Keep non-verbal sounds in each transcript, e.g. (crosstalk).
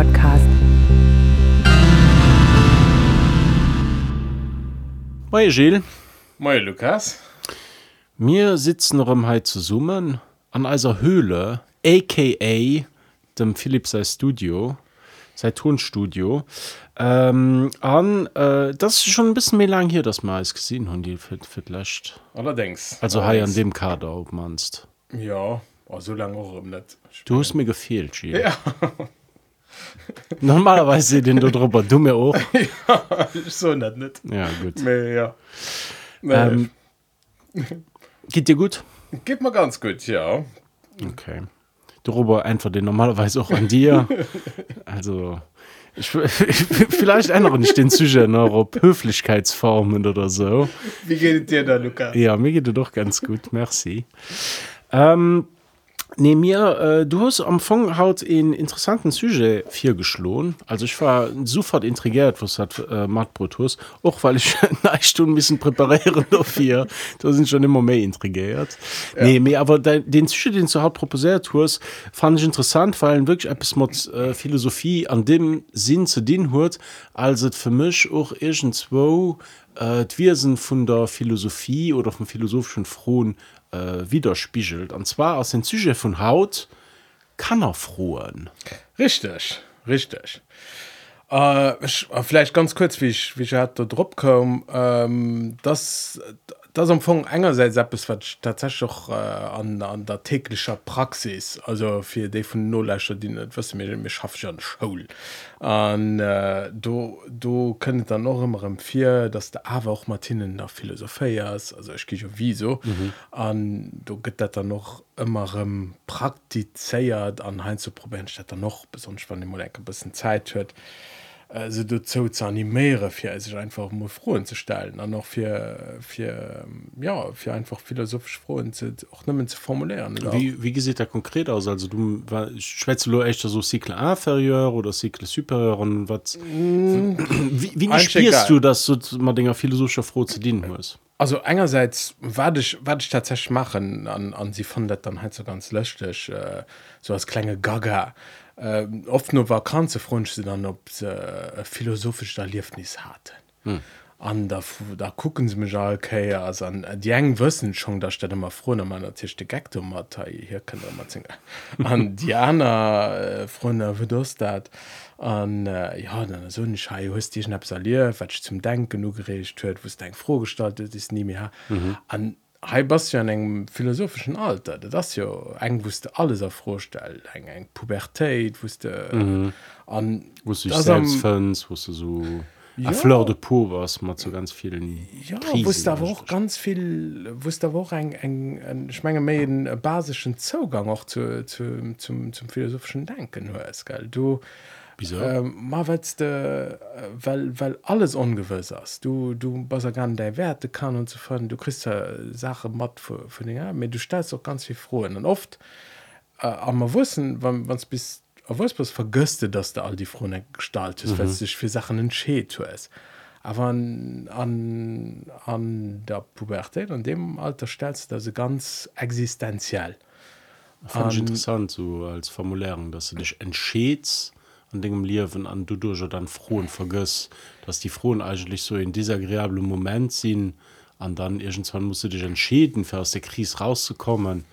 Philosophie-Podcast. Moin Gilles, Moin Lukas. wir sitzen noch im Heid zu summen an einer Höhle, aka dem Philipp sein Studio, sein Tonstudio. Ähm, an, äh, das ist schon ein bisschen mehr lang hier, dass wir es gesehen haben, die löscht. Allerdings. Also hier an dem Kader, ob manst. Ja, oh, so lange auch im Netz. Du hast mir gefehlt, Gilles. Ja, Normalerweise seht ihr da drüber, du mir auch. (laughs) so nicht, nicht. Ja, gut. Nee, ja. Ähm, geht dir gut? Geht mir ganz gut, ja. Okay. Darüber einfach den normalerweise auch an dir. (laughs) Also, ich, (laughs) vielleicht ändere ich den Sujet noch auf Höflichkeitsformen oder so. Wie geht es dir da, Lukas? Ja, mir geht es doch ganz gut, merci. Ähm, nee, mir, äh, du hast am Anfang haut einen interessanten Sujet vier geschlohen. Also ich war sofort intrigiert, was hat äh, Mattbrot hast. Auch weil ich (laughs) eine Stunde ein bisschen präparieren (laughs) dafür. Da sind schon immer mehr intrigiert. Nee, mehr, aber de, den Sujet, den du halt proposiert hast, fand ich interessant, weil wirklich etwas mit äh, Philosophie an dem Sinn zu dienen hat, als es für mich auch irgendwo äh, die Wesen von der Philosophie oder vom philosophischen Frohen äh, widerspiegelt. Und zwar aus den Sujet von Haut kann er frohen. Richtig, richtig. Äh, ich, äh, vielleicht ganz kurz, wie ich, wie ich da drauf komme. Ähm, das, das am Anfang einerseits etwas, was ich tatsächlich auch äh, an, an der täglichen Praxis, also für die von Nulllächer, die nicht wissen, wir, wir schaffen eine Schule. Und äh, du, du könnt dann noch immer empfehlen, dass der aber auch Martinen der Philosophie ist, also ich gehe ja wieso. Mhm. Und du geht das dann noch immer ähm, praktiziert an Heinz zu probieren, statt dann noch, besonders wenn die mal ein bisschen Zeit hat also dazu zu animieren, für sich einfach mal Frohen zu stellen, dann noch für, für, ja, für einfach philosophisch Frohen zu, auch nicht mehr zu formulieren. oder? Wie, wie sieht der konkret aus? Also du schwätzt du echt so Cycle inferieur oder Cycle superieur und was? Wie, wie egal. du das so mal Dinger philosophischer froh zu dienen muss? Also einerseits werde ich, werd ich tatsächlich machen an, an sie fand das dann halt so ganz lustig, äh, so als kleine Gaga. Äh, oft nur Vakanze freuen sie dann, ob sie äh, philosophisch Erlebnis hatten. Hm. Und da, da gucken sie mich auch, okay, also an, die einen wissen schon, dass ich das immer froh an meiner Tisch die habe. Hier wir mal singen. (laughs) Und die anderen äh, Freunde, wie das? Und äh, ja, dann so ich, hey, hast dich erlebt, was ich zum Denken genug geredet habe, was dein froh gestaltet ist, nie mehr. Mhm. Hey, bist ja philosophischen Alter, das ja, eigentlich wusste alles vorstellen, eng, eng Pubertät, wusste, mhm. und Wo du dich das am- selbst findest, wo du so ja. Fleur de Peau warst, mal zu ganz vielen Ja, wusste aber auch ganz viel, wusste aber auch eng, eng, eng ich meine, mehr einen basischen Zugang auch zu, zu, zum, zum philosophischen Denken hast, gell? Du, Wieso? ähm, mal weil's de, weil, weil alles ungewiss ist. Du, du bist gar nicht deine Werte kann und so fort. Du kriegst ja Sachen matt für, für den, ja, aber du stellst auch ganz viel froh. Und oft, äh, aber wissen, wenn es bis, was vergisst, du, dass du all die frohen Gestalt ist, mhm. weil es sich für Sachen entschädigt hast. Aber an, an, an der Pubertät, an dem Alter stellst du das ganz existenziell. Fand ich an- interessant, so als Formulierung, dass du dich entschädst an dem Leben, an du durch dann frohen vergisst, dass die Frohen eigentlich so in disagreeablen Moment sind, und dann irgendwann musst du dich entscheiden, für aus der Krise rauszukommen,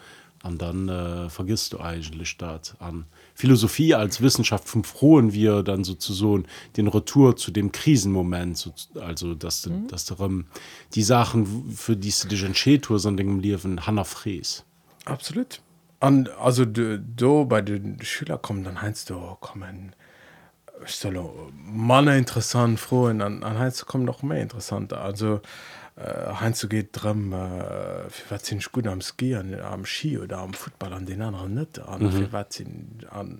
und dann äh, vergisst du eigentlich das an. Philosophie als Wissenschaft vom Frohen wir dann sozusagen den Retour zu dem Krisenmoment, so, also dass du, dass du ähm, die Sachen, für die du dich entschieden hast, an dem Leben, Hannah fräst. Absolut. Und also du, du bei den Schülern kommen, dann heißt du, kommen, ich soll Mann interessant, frohen, dann heißt du, kommen noch mehr interessanter. Also, äh, Heinz geht drum, äh, für was sind gut am Skieren, am Ski oder am Football, an den anderen nicht. An, mhm. für was sind, an,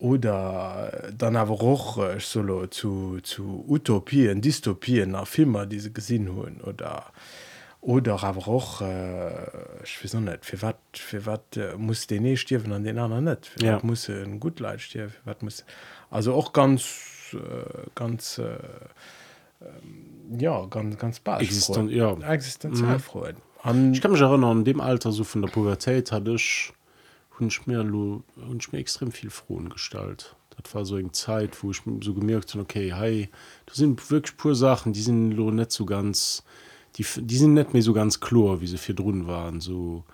oder äh, dann aber auch äh, solo zu, zu Utopien, Dystopien, nach Filmen, die sie gesehen haben. Oder, oder aber auch, äh, ich weiß nicht, für was für wat, äh, muss den eine sterben und den anderen nicht. Für Ja. was muss ein gut Leid sterben, für was muss. Also auch ganz, äh, ganz, äh, ähm, ja, ganz, ganz basisch. Existen- ja. Existenziell freuen. Und Ich kann mich erinnern, in dem Alter, so von der Pubertät, hatte ich, ich mir, ich mir extrem viel frohen Gestalt. das war so eine Zeit wo ich so gemerkt habe okay hey das sind wirklich pure Sachen die sind nicht so ganz die die sind nicht mehr so ganz klar wie sie für drin waren so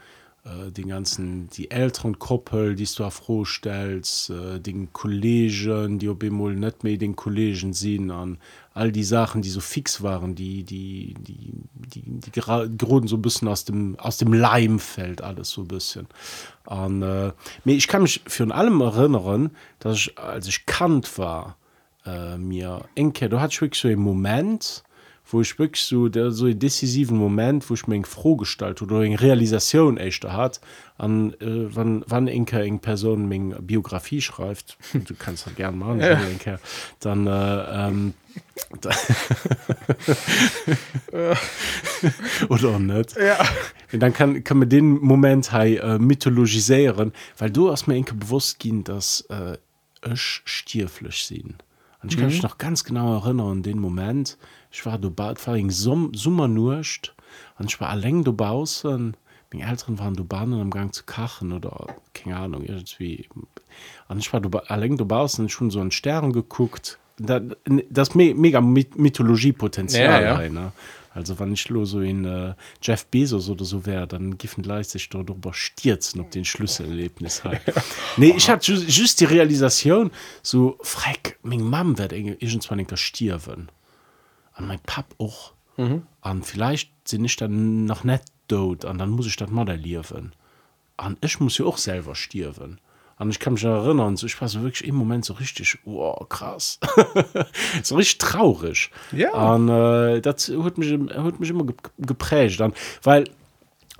äh, den ganzen die älteren Koppel die du frohstellst äh, den Kollegen die immer nicht mehr den Kollegen sehen an. All die Sachen die so fix waren die die die die die gerade so ein bisschen aus dem aus dem Leim fällt alles so ein bisschen. An äh, ich kann mich für allem erinnern dass ich als ich kant war äh, mir enke du hast wirklich so im Moment wo ich wirklich so der so decisiven Moment wo ich mir froh gestaltet oder Realisation echt hat an äh, wann wann enke eng Person Biografie schreibt du kannst das gern machen ja. dann äh, ähm, da (laughs) oder net ja. dann kann kann man den moment hey, äh, mythologisieren weil du hast mir enke bewusst gehen dass äh, stierflech sinn und ich kann mhm. mich noch ganz genau erinnern an den moment ich war du bald war Sum summmer nurcht und ich war allng du bausen meine Eltern waren du Bahnen am Gang zu kachen oder keine Ahnung irgendwie. Und ich war du allng du bausen schon so einen Stern geguckt. Das, das me mega Mythologiepotenzial ja, ja. Ne? also wann ich los so in äh, Jeff Bezos oder so wäre dann giffen leicht sich dort darüber stürzen ob den Schlüsselerlebnis hat nee ich hatte just, just die Realisation so freck mein Mam wird irgendwann stirven an mein pap auch an mhm. vielleicht sind ich dann noch net dort an dann muss ich das modellieren. An ich muss ja auch selber stirven und ich kann mich erinnern so ich war so wirklich im moment so richtig oh, krass. (laughs) So richtig traurig. Ja. Und äh, das hat mich hat mich immer geprägt. Dann weil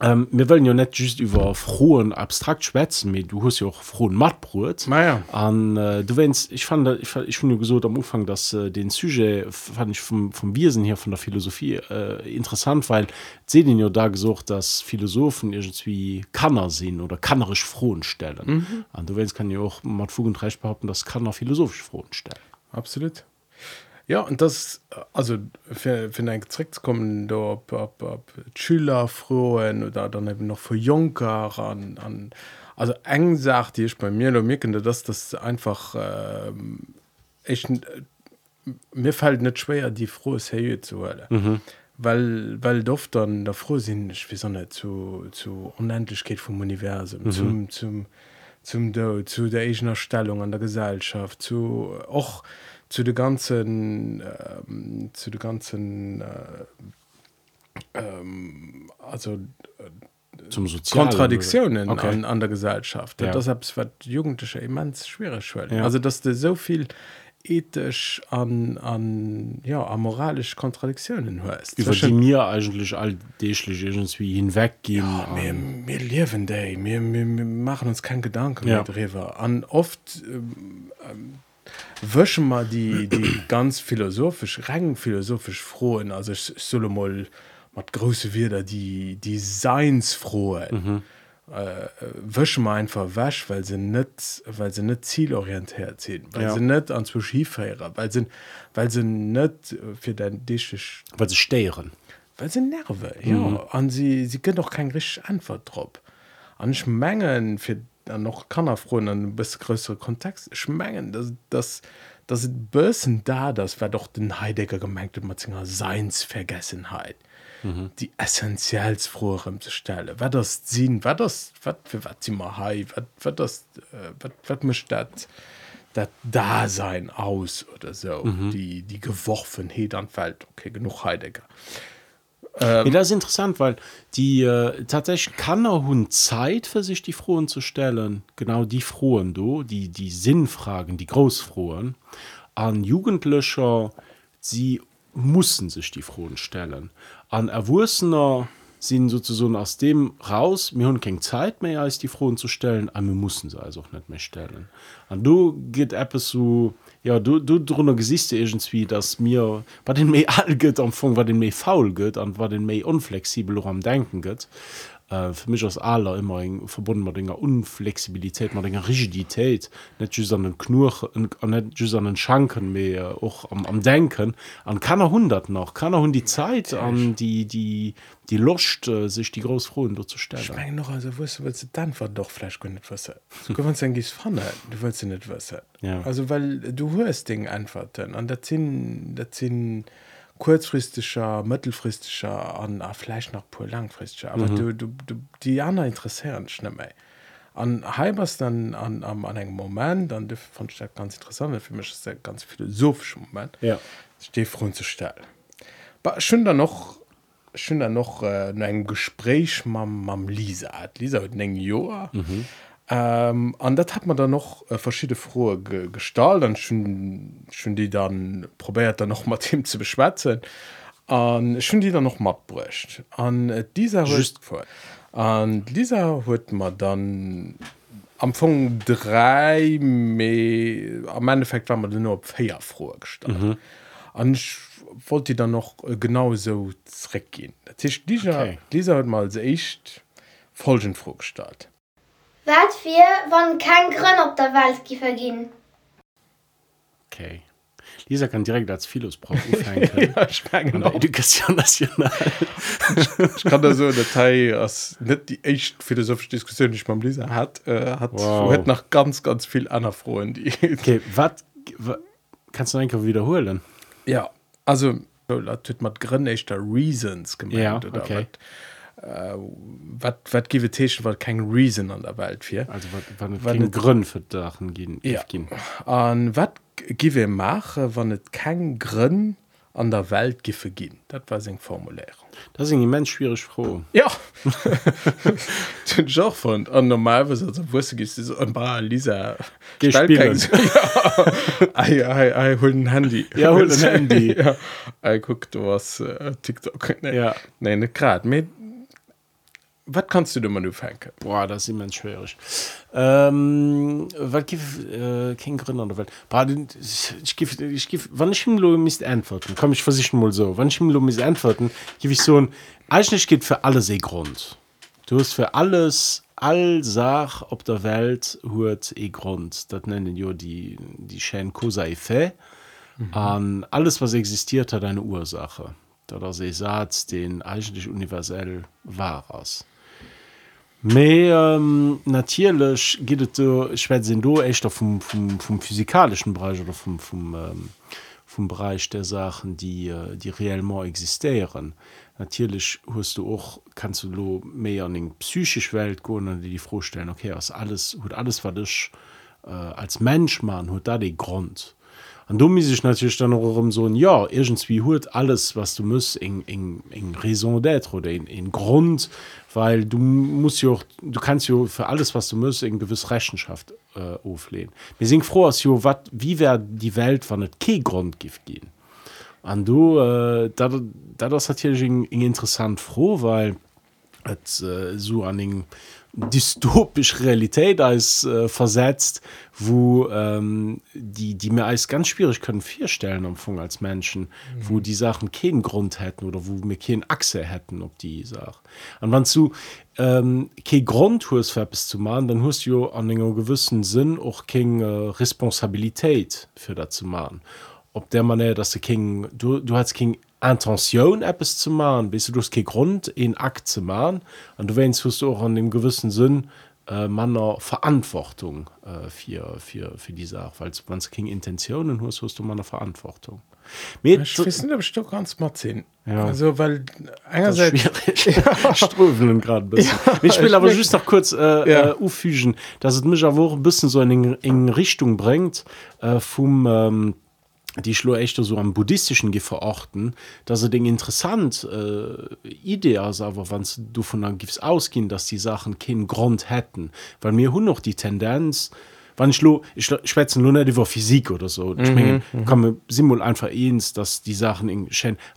Ähm, wir wollen ja net just über frohen abstrakt schwätzen mit du hast ja auch frohen mattbrot. Naja an äh, du wennst ich fand ich, ich finde gesucht am umfang dass äh, den sujet fand ich vom vom Wesen her von der philosophie äh, interessant weil se den ja da gesucht dass philosophen irgendwie kannner sind oder kannerisch frohen stellen. An mhm. du wennst kann ja auch mal fu und recht behaupten das kann er philosophisch frohen stellen. Absolut Ja und das also für, für ein Trick kommen da ob, ob, ob Schüler frohen oder dann eben noch für Junker an, an also eng sagt die ich bei mir mir könnte dass das einfach äh, ich mir fällt nicht schwer die frohes Höhe zu hören mhm. weil weil doch dann der froh sind ich wie so nicht zu zu Unendlichkeit vom Universum mhm. zum zum zum Do, zu der eigener Stellung an der Gesellschaft zu auch zu de ganzen ähm, zu de ganzen äh, ähm, also äh, zum Kontradiktionen okay. an, an der Gesellschaft ja. deshalb wird jugendliche immens schwere Schwelle ja. also dass du so viel ethisch an an ja an moralisch Kontradiktionen hörst über die mir eigentlich all irgendwie hinweggehen ja, wir, wir leben day wir, wir, wir machen uns kein Gedanken ja. an oft ähm, ähm, wëschen mal die die (clears throat) ganz philosophisch regen philosophisch frohen also ich solle mal mat große wieder die die seinsfrohe mhm. äh, wëschen mal einfach wäsch weil sie net weil sie net zielorientiert sind weil ja. sie net an zu skifäer weil sind weil sie net für dein dichisch weil sie steieren weil sie nerve mhm. ja an sie sie können doch kein rich antwort drop an schmengen für dann noch kann er froh einen bis größere kontext. Schmengen das das das bösen da das war doch den heidegger gemeinte matzinger seinsvergessenheit. Mhm. die essentiellsfroherem zu stelle wer das ziehen wer das wat für wat mal hai wat wat das äh, wat wat mischt dat dat dasein aus oder so? Mhm. die die geworfen he dann fällt okay genug heidegger Ähm, ja, das ist interessant, weil die äh, tatsächlich kann er hun Zeit für sich die Frohen zu stellen, genau die Frohen do, die die Sinnfragen, die Großfrohen an Jugendlöcher, sie mussten sich die Frohen stellen. An Erwursener sind sozusagen aus dem raus, mir haben keine Zeit mehr als die Frohen zu stellen, aber wir mussten sie also auch nicht mehr stellen. Und du geht etwas so, ja du du drunter gesiste irgendwie dass mir war den me all gött am Fong war den me faul gött an war den me unflexibel am denken gött äh, für mich aus aller immer eng verbunden mit ennger Unflexibilität mit ennger Rigidität. Net an den Knur net an den Schanken mehr auch am, am denken. An keiner hundert noch. Keiner hun die Zeit an die die die Lust äh, sich die großfrohen dort zu stellen Ich mein noch also willst du dann war doch gar nicht wissen. Du kannst dann gehst vorne du willst nicht wissen. Ja. also weil du hörst Ding antworten an der sind das sind kurzfristischer mittelfristischer an ah, vielleicht noch pur langfristischer aber mhm. du, du, du die anderen interessieren schnell mehr an halbers dann an, an, an einem Moment dann fand ich das ganz interessant für mich ist das ein ganz philosophischer Moment Ja. stehe froh zu stellen Aber schön da noch schön da noch äh, ein Gespräch mam mam Lisa Lisa hat eng Joa mhm. Ähm, an dat hat man dann noch äh, verschiedene frohe ge gestalt dann schon schon die dann probiert dann noch mal (laughs) Team zu beschwätzen an schon die dann noch matt bricht an äh, dieser Just. an Lisa huet man dann am Anfang drei me am Endeffekt war man nur op feier froh gestalt mhm. an ich wollte die dann noch äh, genauso zurückgehen dieser Okay. dieser hat mal echt folgend vorgestalt Wat wir wann kein Grün op der Welt gi vergin. okay Lisa kann direkt als aufhängen (laughs) ja, ich genau. Education national ich kann da so Datei als net die echt philosophische Diskussion die ich beim Lisa hat äh, hat Wow. wow. nach ganz ganz viel einer Frauen die okay wat wa- kannst du einfach wiederholen ja also tut mat grönnechter reasons gemeint Ja, oder okay. wat, äh, wat give Techen wat kein reason an der Welt fir also et- Grün für Dachen gehen Ja. gehen an wat give mache wann net kein Grinn an der Welt giffe gin dat war seg formulär das ist ein immens schwierig froh ja (laughs) Joch von an normal wusste gi an bra Lisa (laughs) ja. Ei, ei, ei, hol ein Handy Ja, hol ein Handy. (laughs) ja. Ei, guck du was äh, TikTok nee. Ja. nee net grad wat kannst du man du fenke Boah, das ist immens schwierig. Ähm, was gibt äh, kein Grund an der Welt? Boah, ich gebe, ich gebe, wenn ich ihm misst antworten, komm ich versichern mal so, wenn ich ihm misst antworten, gebe ich so ein, eigentlich geht für alles ein Grund. Du hast für alles, all Sach auf der Welt hat ein Grund. Das nennen ja die, die schönen Causa et Effet. An alles, was existiert, hat eine Ursache. Ist ein Satz, den eigentlich universell wahr ist. Me ähm, natierlech gidet sinn do echtter vum, vum, vum physikalischen Bereich oder vum, vum, ähm, vum Bereich der Sachen, die, äh, die reellement existieren. Natürlich hast du auch kannst du lo méi an eng psychisch Welt go an die die vorstellen okay was alles hut alles wat dich äh, als Mensch man hut da den Grund. An du ich natürlich dann noch so ja irgendwie hut alles was du musst eng eng eng raison d'être oder in, in Grund weil du musst ja auch du kannst ja für alles was du musst eng gewiss Rechenschaft äh, auflehnen wir sind froh als jo wat wie wär die Welt wann net ke Grundgift gehen. An du äh, da da das hier eng eng interessant froh weil et äh, so an eng dystopisch Realität als äh, versetzt, wo ähm, die, die mir als ganz schwierig können vierstellen am Anfang als Menschen, mhm. wo die Sachen keinen Grund hätten oder wo wir keine Achse hätten, ob die Sache. Und wenn du ähm, kein Grund hast, für etwas zu machen, dann hast du an einem gewissen Sinn auch keine äh, Responsabilität für das zu machen. Ob der Manier, dass du, kein, du, du hast keine Intention etwas zu machen, bist du du hast keinen Grund, einen Akt zu machen. Und du wennst hast du auch an dem gewissen Sinn äh, meiner Verantwortung äh, für, für, für die Sache. Weil wenn du keine Intentionen hast, hast du meine Verantwortung. Mit, Ich weiß nicht, ob ich doch ganz mal sehen. Ja. Also, weil einerseits. (laughs) Ströfeln gerade (laughs) ein bisschen. Ich will Ich aber just noch kurz äh, Ja. äh, auffügen, dass es mich aber auch ein bisschen so in, in, in Richtung bringt, äh, vom, ähm, die ich nur echt so am buddhistischen ge verorten, dass es Ding interessant äh, Idee aber wenn du von dann gibst ausgehen, dass die Sachen keinen Grund hätten, weil mir hun noch die Tendenz, wann ich lo, ich schwätze nur nicht über Physik oder so. Ich meine, kann mir simul einfach eins, dass die Sachen in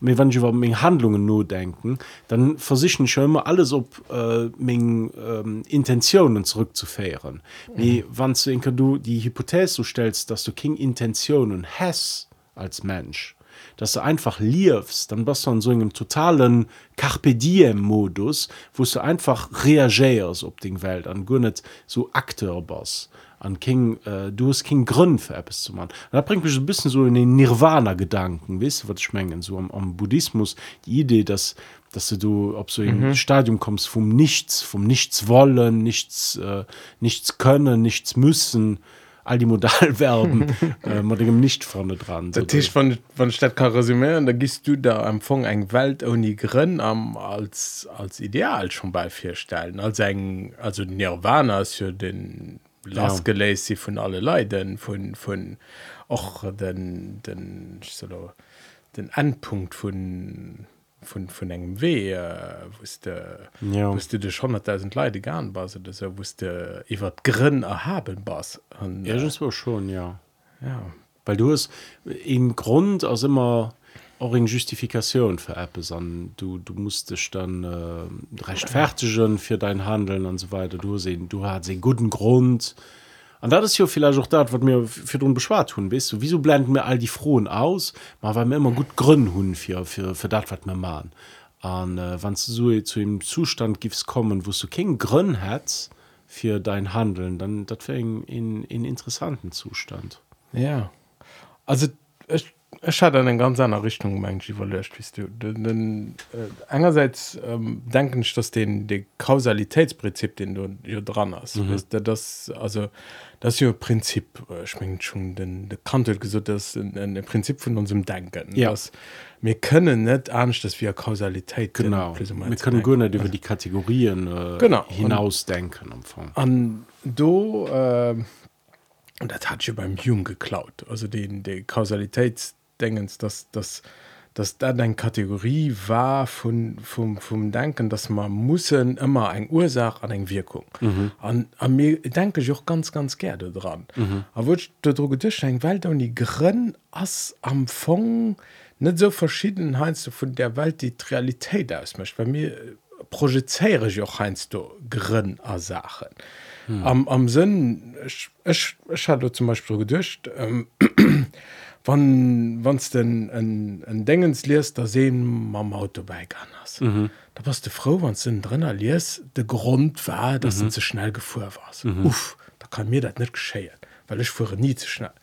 mir wenn ich über meine Handlungen nur denken, dann versichern ich schon immer alles ob äh, meine ähm, Intentionen zurückzufahren. Mhm. Wie wenn du, du die Hypothese so stellst, dass du keine Intentionen hast als Mensch, dass du einfach liefst dann bist du an so einem totalen Carpe diem Modus wo du einfach reagierst auf die Welt an gar nicht so Akteur bist. An King äh, du hast keinen Grund für etwas zu machen. Und da bringt mich so ein bisschen so in den Nirvana Gedanken weißt du was ich meine? So am, am Buddhismus die Idee dass dass du du ob so im Stadium kommst vom Nichts vom Nichts wollen nichts äh, nichts können nichts müssen all die Modalverben (laughs) (laughs) äh, mit dem nicht vorne dran Der Tisch von von Stadt kann resümieren da gehst du da am Fong eng Welt ohne Grin am als als Ideal schon bei vier stellen als eng also Nirvana ist für den Last ja. gelesen von alle Leiden von von auch den den so, den Endpunkt von von von engem weh äh, wusste ja. wusste du schon 100.000 Leute gern was das er wusste ich wat grinn erhaben was und, äh, ja das war schon ja. ja. Weil du hast im Grund aus immer auch in Justifikation für Apps an du du musstest dann äh, rechtfertigen für dein Handeln und so weiter. Du sehen du hast den guten Grund und das ist ja vielleicht auch das was mir für den beschwar tun bist wieso blenden mir all die frohen aus? Mal weil mir immer gut Gründe hun für für für das was wir machen. An äh, wann du so zu dem Zustand gibst kommen wo du kein Grün hat für dein Handeln dann wäre in, in interessanten Zustand. Ja. Also ich, ich hatte eine ganz andere Richtung manchmal überlöscht, wie du. Den, den, äh, einerseits ähm, denke ich, dass den, der Kausalitätsprinzip, den du hier dran hast, mhm. weißt, du, das, also, das ist ja ein Prinzip, äh, ich meine schon, den, der Kant hat gesagt, das ist ein, ein Prinzip von unserem Denken. Ja. Dass wir können nicht ernst, dass wir Kausalität Genau. Wir können denken. gar nicht über die Kategorien äh, Genau. hinausdenken. Anfang. an do äh, und das hat ja beim Jung geklaut also den der Kausalitätsdenkens dass das dass da deine Kategorie war von vom vom Denken dass man mussen immer ein Ursache an eine Wirkung mhm. an, an mir denke ich auch ganz ganz gerne dran mhm. aber darüber ein Welt und die Grin ass am Fong nicht so verschieden heinst du von der Welt die, die Realität ausmischt bei mir projizeiere ich auch heinst du Grin a Sachen hm. am, am Sinn ich, ich, ich hatte zum Beispiel gedurcht ähm, (clears throat) wann wanns denn ein, ein degens liest da sehen mam Auto bei anders mhm. da warst du froh wann sind drinnner liest der Grund war dass mhm. ze schnell gefuhr warst mhm. Uff, da kann mir das nicht geschehen weil ich fuhre nie zu schnell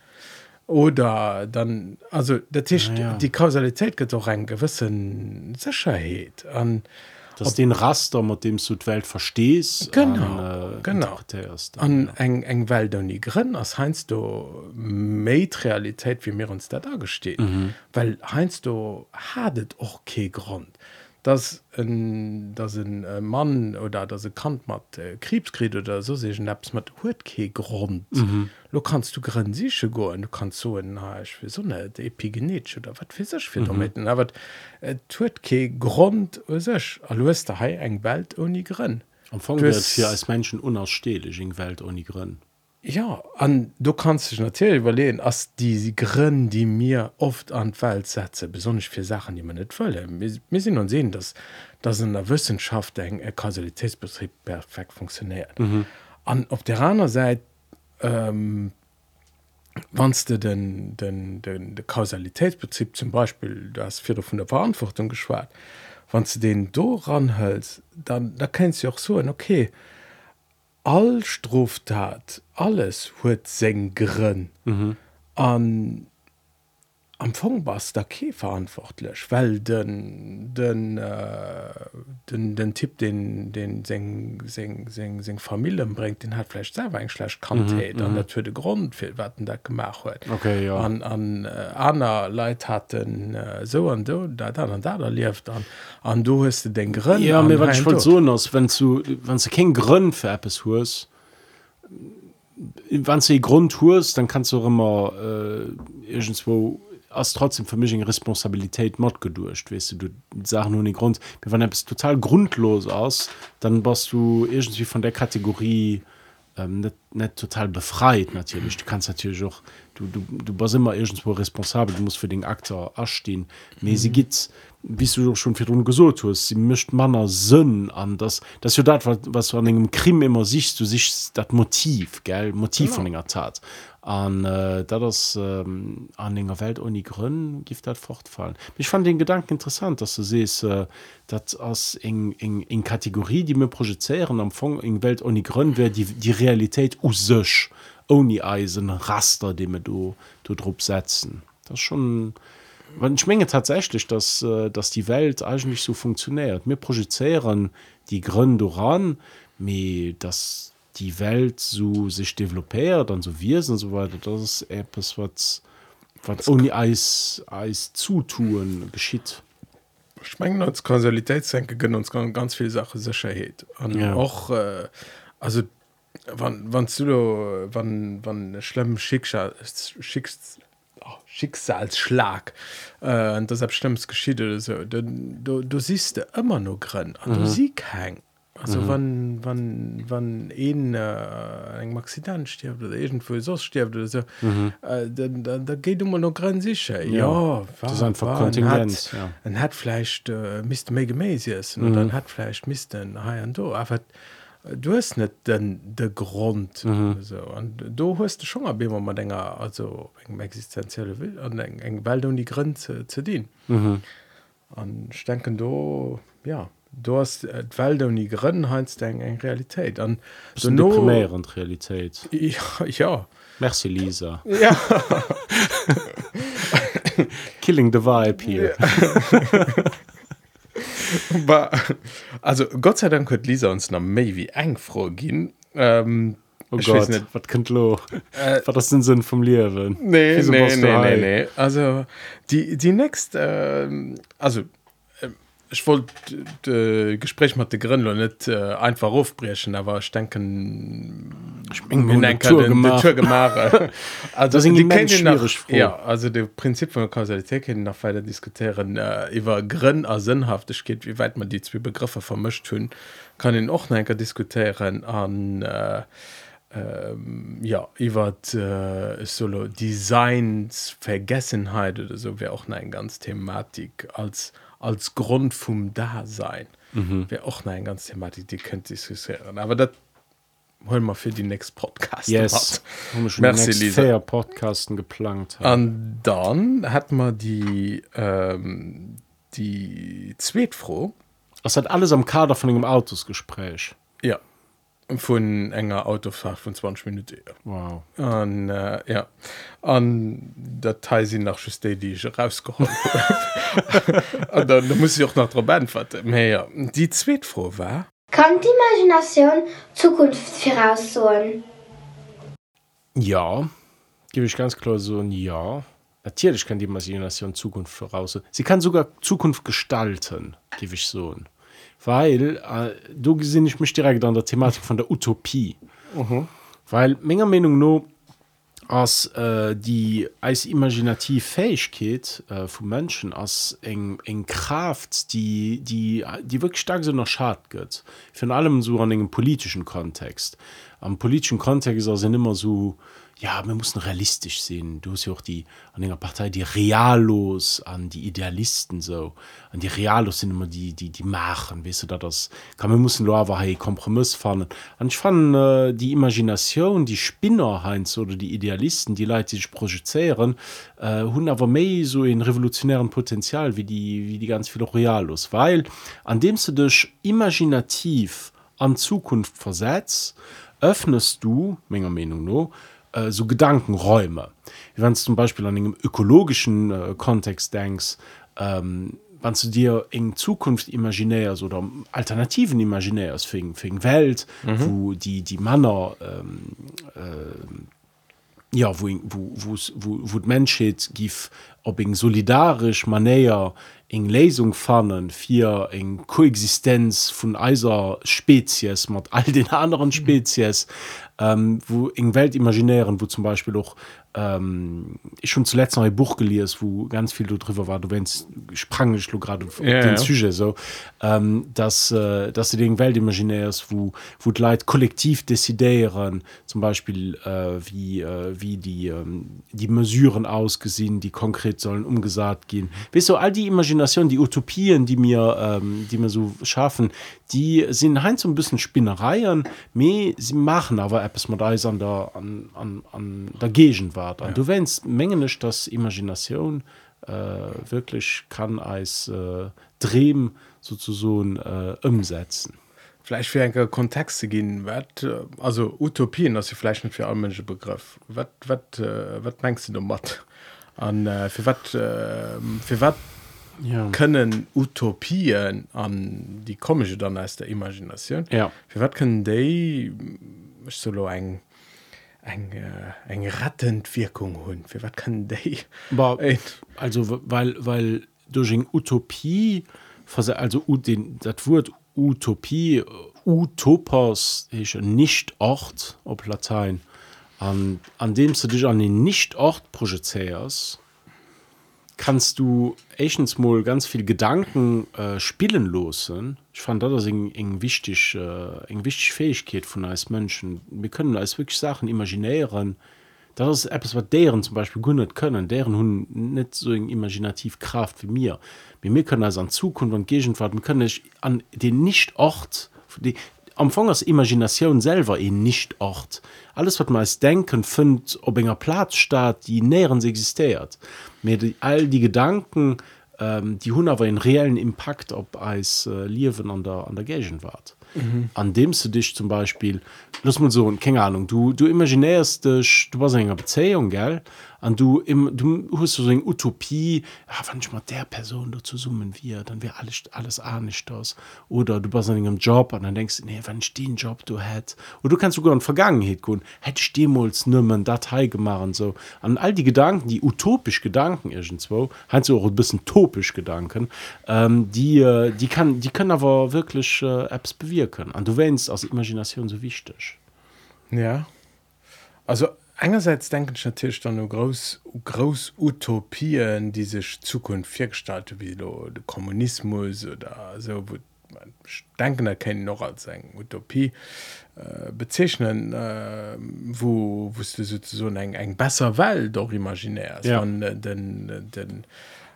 oder dann also der Tisch ja, ja. die Kausalität gibt auch einen gewissen Sicherheit an und dass den Raster mit dem du die Welt verstehst Genau, an, äh, genau. an eng eng Welt nie grin as heinst du méit Realität wie mir uns da dagesteht mhm. weil heinst du hadet och ke Grund dass ein, dass ein Mann oder dass er Kant mat äh, Krebskrit oder so sech Apps mat huetke grund mhm. lo kannst du grenzische goen du kannst so na ich will so net epigenetisch oder wat fi sech fir mhm. Aber awer huetke grund sech alles der hai eng Welt oni grinn. Am Anfang wird es Fong als Menschen unausstehlich in Welt ohne Grün. Ja, an du kannst dich natürlich überlegen, als die Gründe, die mir oft an Welt setzen, besonders für Sachen, die man nicht wollen. Wir, wir sehen und sehen, dass, dass in der Wissenschaft ein, ein Kausalitätsbetrieb perfekt funktioniert. Mhm. Und auf der anderen Seite, ähm, wenn du den, den, den, den Kausalitätsbetrieb zum Beispiel, du hast wieder von der Verantwortung geschwärzt, wenn du den do ranhältst, dann da kannst du auch so, okay, all Stroftat alles huet seng grinn an mhm. Am Fong was da ke verantwortlich weil den den äh, den, den Tipp den den seng seng seng seng Familien bringt den hat vielleicht selber eng schlecht kan mhm, an der de Grund fir wat da gemacht huet Okay, ja. an an äh, aner Leiit hat den äh, so an do da dann an da da lieft an an du hast du den Grinn Ja, mir wollte do. so aus, wenn du, wenn du keinen Grund für etwas hast, wenn du Grund hast, dann kannst du auch immer äh, irgendwo als trotzdem für mich eine Responsabilität mod gedurcht weißt du du Sachen nur den Grund wenn etwas total grundlos aus dann bist du irgendwie von der Kategorie ähm, nicht, nicht total befreit natürlich. Du kannst natürlich auch du, du, du bist immer irgendwo responsabel du musst für den Akteur erstehen mhm. sie geht wie du doch schon für gesucht hast sie mischt Manner Sinn an das das ja das was, was du an einem Krim immer siehst du siehst das Motiv gell? Motiv genau. von der Tat an äh, da das ähm, an enger Welt ohne Grün gift dat fortfallen. Ich fand den Gedanken interessant dass du siehst äh, dat aus eng eng in Kategorie die mir projizieren am Fong in Welt ohne Grün wäre die die Realität usch ohne Eisen raster dem du du Dr setzen. Das schon man schmenge tatsächlich dass äh, dass die Welt eigentlich so funktioniert. Mir projizieren die Gründe ran mir das die Welt so sich developiert dann so wir sind so weiter das ist etwas was was ohne Eis Eis zutun geschieht schmengen als Kausalitätssenke gönnen uns ganz, ganz viel Sache Sicherheit und Ja. auch äh, also wann wann du wann wann schlimm Schicksal schickst oh, Schicksalsschlag äh, und deshalb stimmt geschieht oder so dann, du, du siehst du immer nur drin und mhm. du siehst kein also mhm. wann wann wann ein äh, eng Accident stirbt oder irgendwo so stirbt oder so mhm. äh, dann, dann, da geht immer noch dran sicher ja, ja das ist einfach Kontingenz, hat- ja. dann hat vielleicht äh, Mr. Mega Maisies Mhm. und dann hat vielleicht Mr. Hi und do aber du hast nicht den der Grund Mhm. so und du hast schon mal immer mal länger also eng existenzielle will und eng eng Welt um die Grenze zu dienen Mhm. und ich denke du ja du hast äh, die Welt um die Grenzen heinz eng eng Realität an so deprimierend Realität. Ja, ja. Merci Lisa. Ja. (laughs) Killing the vibe hier Aber, (laughs) also Gott sei Dank hat Lisa uns noch méi wie eng froh gin ähm, oh Gott nicht. was könnt lo? Äh, was das den Sinn vom Leben? Nee, Wieso nee, nee, nee, nee. also die die next ähm, also ich wollte de Gespräch mit de Grünler net äh, einfach aufbrechen aber ich denken bin wir nur denken, eine Tour den- den gemacht. (laughs) Also die nach- ja also de Prinzip von der Kausalität nach weiter diskutieren äh, über Grinn a sinnhaftig geht wie weit man die zwei Begriffe vermischt hun kann den auch enker diskutieren an äh, ähm, ja iwwer äh, solo Designs Vergessenheit oder so wäre auch eine ganz Thematik als als Grund vom Dasein. Mhm. wäre auch eine ganz Thematik die könnt diskutieren. Aber das holen wir für die next Podcast yes. haben wir schon Merci, die Lisa. fair Podcasten geplant Und dann hat man die ähm, die Zweetfroh das hat alles am Kader von dem Autosgespräch. Ja von enger Autofahrt von 20 Minuten wow an äh, ja an der Teil sind nach just die, die ich rausgeholt (laughs) habe. Und dann, dann muss ich auch noch drauf antworten Aber ja die Zweetfroh war Kann die Imagination Zukunft voraussagen? Ja, gebe ich ganz klar so ein Ja. Natürlich kann die Imagination Zukunft voraus. Sie kann sogar Zukunft gestalten, gebe ich so. ein. Weil, äh, du gesehen ich mich direkt an der Thematik von der Utopie. Weil, meiner Meinung nach, als äh, die als imaginativ Fähigkeit äh, von Menschen als eng eng Kraft die die die wirklich stark so nach Schad geht. Von allem so an einem politischen Kontext. Am politischen Kontext sind immer so ja wir müssen realistisch sehen. Du hast ja auch die an einer Partei die Realos an die Idealisten so. An die Realos sind immer die die die machen weißt du da das. Kann man müssen nur aber hey Kompromiss fahren. Und ich fand äh, die Imagination die Spinner Heinz oder die Idealisten die Leute die sich projizieren äh, hun aber mehr so in revolutionären Potenzial wie die wie die ganz viele Realos. Weil an dem du dich imaginativ an Zukunft versetzt öffnest du Menge Meinung no äh, so Gedankenräume wenn du zum Beispiel an einem ökologischen äh, Kontext denkst ähm, wenn du dir in Zukunft imaginärs oder Alternativen imaginärs für, für eine Welt mhm. wo die die Männer ähm, äh, ja wo wo wo wo Menschheit gif ob eng solidarisch manéier eng Lesung fannen fir eng Koexistenz vun eiser Spezies mat all den anderen Spezies ähm, wo eng Welt imaginären wo zum Beispiel auch ähm, ich schon zuletzt noch ein Buch geliers wo ganz viel darüber war. Du wennst sprang ich lo gerade auf Ja, den ja. Sujet so. Ähm, dass äh, dass du den Welt imaginärs wo wo die Leute kollektiv desideieren zum Beispiel äh, wie äh, wie die ähm, die mesureen ausgesehen die konkret sollen umgesagt gehen. Weißt du all die Imagination Imagination die Utopien die mir ähm, die mir so schaffen die sind hein so ein bisschen Spinnereien me sie machen aber etwas mit Eis an der an, an, an der Gegenwart ja. du wennst mengen nicht dass Imagination äh, wirklich kann als äh, drehen sozusagen äh, umsetzen. Vielleicht für einen Kontext zu gehen wat, äh, also Utopien dass sie vielleicht nicht für alle Menschen Begriff. Was äh, meinst du matt an äh, für wat äh, für wat ja. können Utopien an die komische dann als der Imagination? Ja. Für wat können die solo eng eng äh, eng rattendwirkung hun für wat kann die (laughs) also weil weil durch Utopie also den dat Wort Utopie Utopos nicht ort op Latein an, an dem du dich an den Nichtort projizeiers kannst du mal ganz viel Gedanken äh, spielen losen? Ich fand das eng wichtig äh, eng wichtig Fähigkeit von als Menschen. Wir können als wirklich Sachen imaginären das ist etwas was deren zum Beispiel gründet können. Deren hun nicht so imaginativ Kraft wie mir. Wie mir können als an Zukunft und Gegenwart. Können ich an den Nichtort am Anfang als Imagination selber in nicht ort. Alles was man als denken findet ob enger Platz staat die näheren existiert. Mir all die Gedanken ähm, die hun aber einen reellen Impact ob als äh, Liwen an der an der Gegenwart mhm. an dem du dich zum Beispiel los man so keine Ahnung du du imaginärst dich du warst in einer Beziehung gell an du im du hast so eine Utopie ja, wenn ich mal der Person dazu summen wir dann wäre alles alles auch nicht das. Oder du bist in einem Job und dann denkst nee wenn ich den Job du hätt. Oder du kannst sogar in Vergangenheit gehen. Hätte ich demals eine Datei gemacht und so. An all die Gedanken die utopisch Gedanken irgendwo hast du auch ein bisschen topisch Gedanken ähm, die äh, die kann die können aber wirklich äh, Apps bewirken. Und du wennst aus Imagination so wichtig. Ja. Also einerseits denken ich natürlich dann nur groß groß Utopien die sich Zukunft viergestalte wie der Kommunismus oder so wo man denken erkennen noch als ein Utopie äh, bezeichnen äh, wo wusste so eng eng besser Welt doch imaginär ja. von äh, den den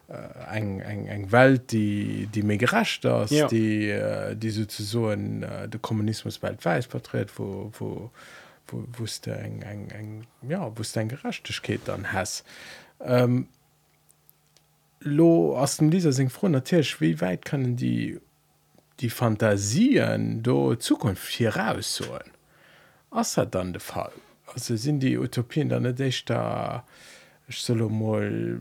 äh, eng eng eng Welt die die mir gerecht ist Ja. die äh, die sozusagen äh, der Kommunismus weltweit vertritt wo wo wo wusste eng eng eng ja wusste ein gerechtigkeit dann has. Ähm, lo aus dem dieser sing froh natürlich wie weit können die die fantasien do zukunft hier rausholen was hat dann der fall? Also sind die utopien dann nicht da ich soll mal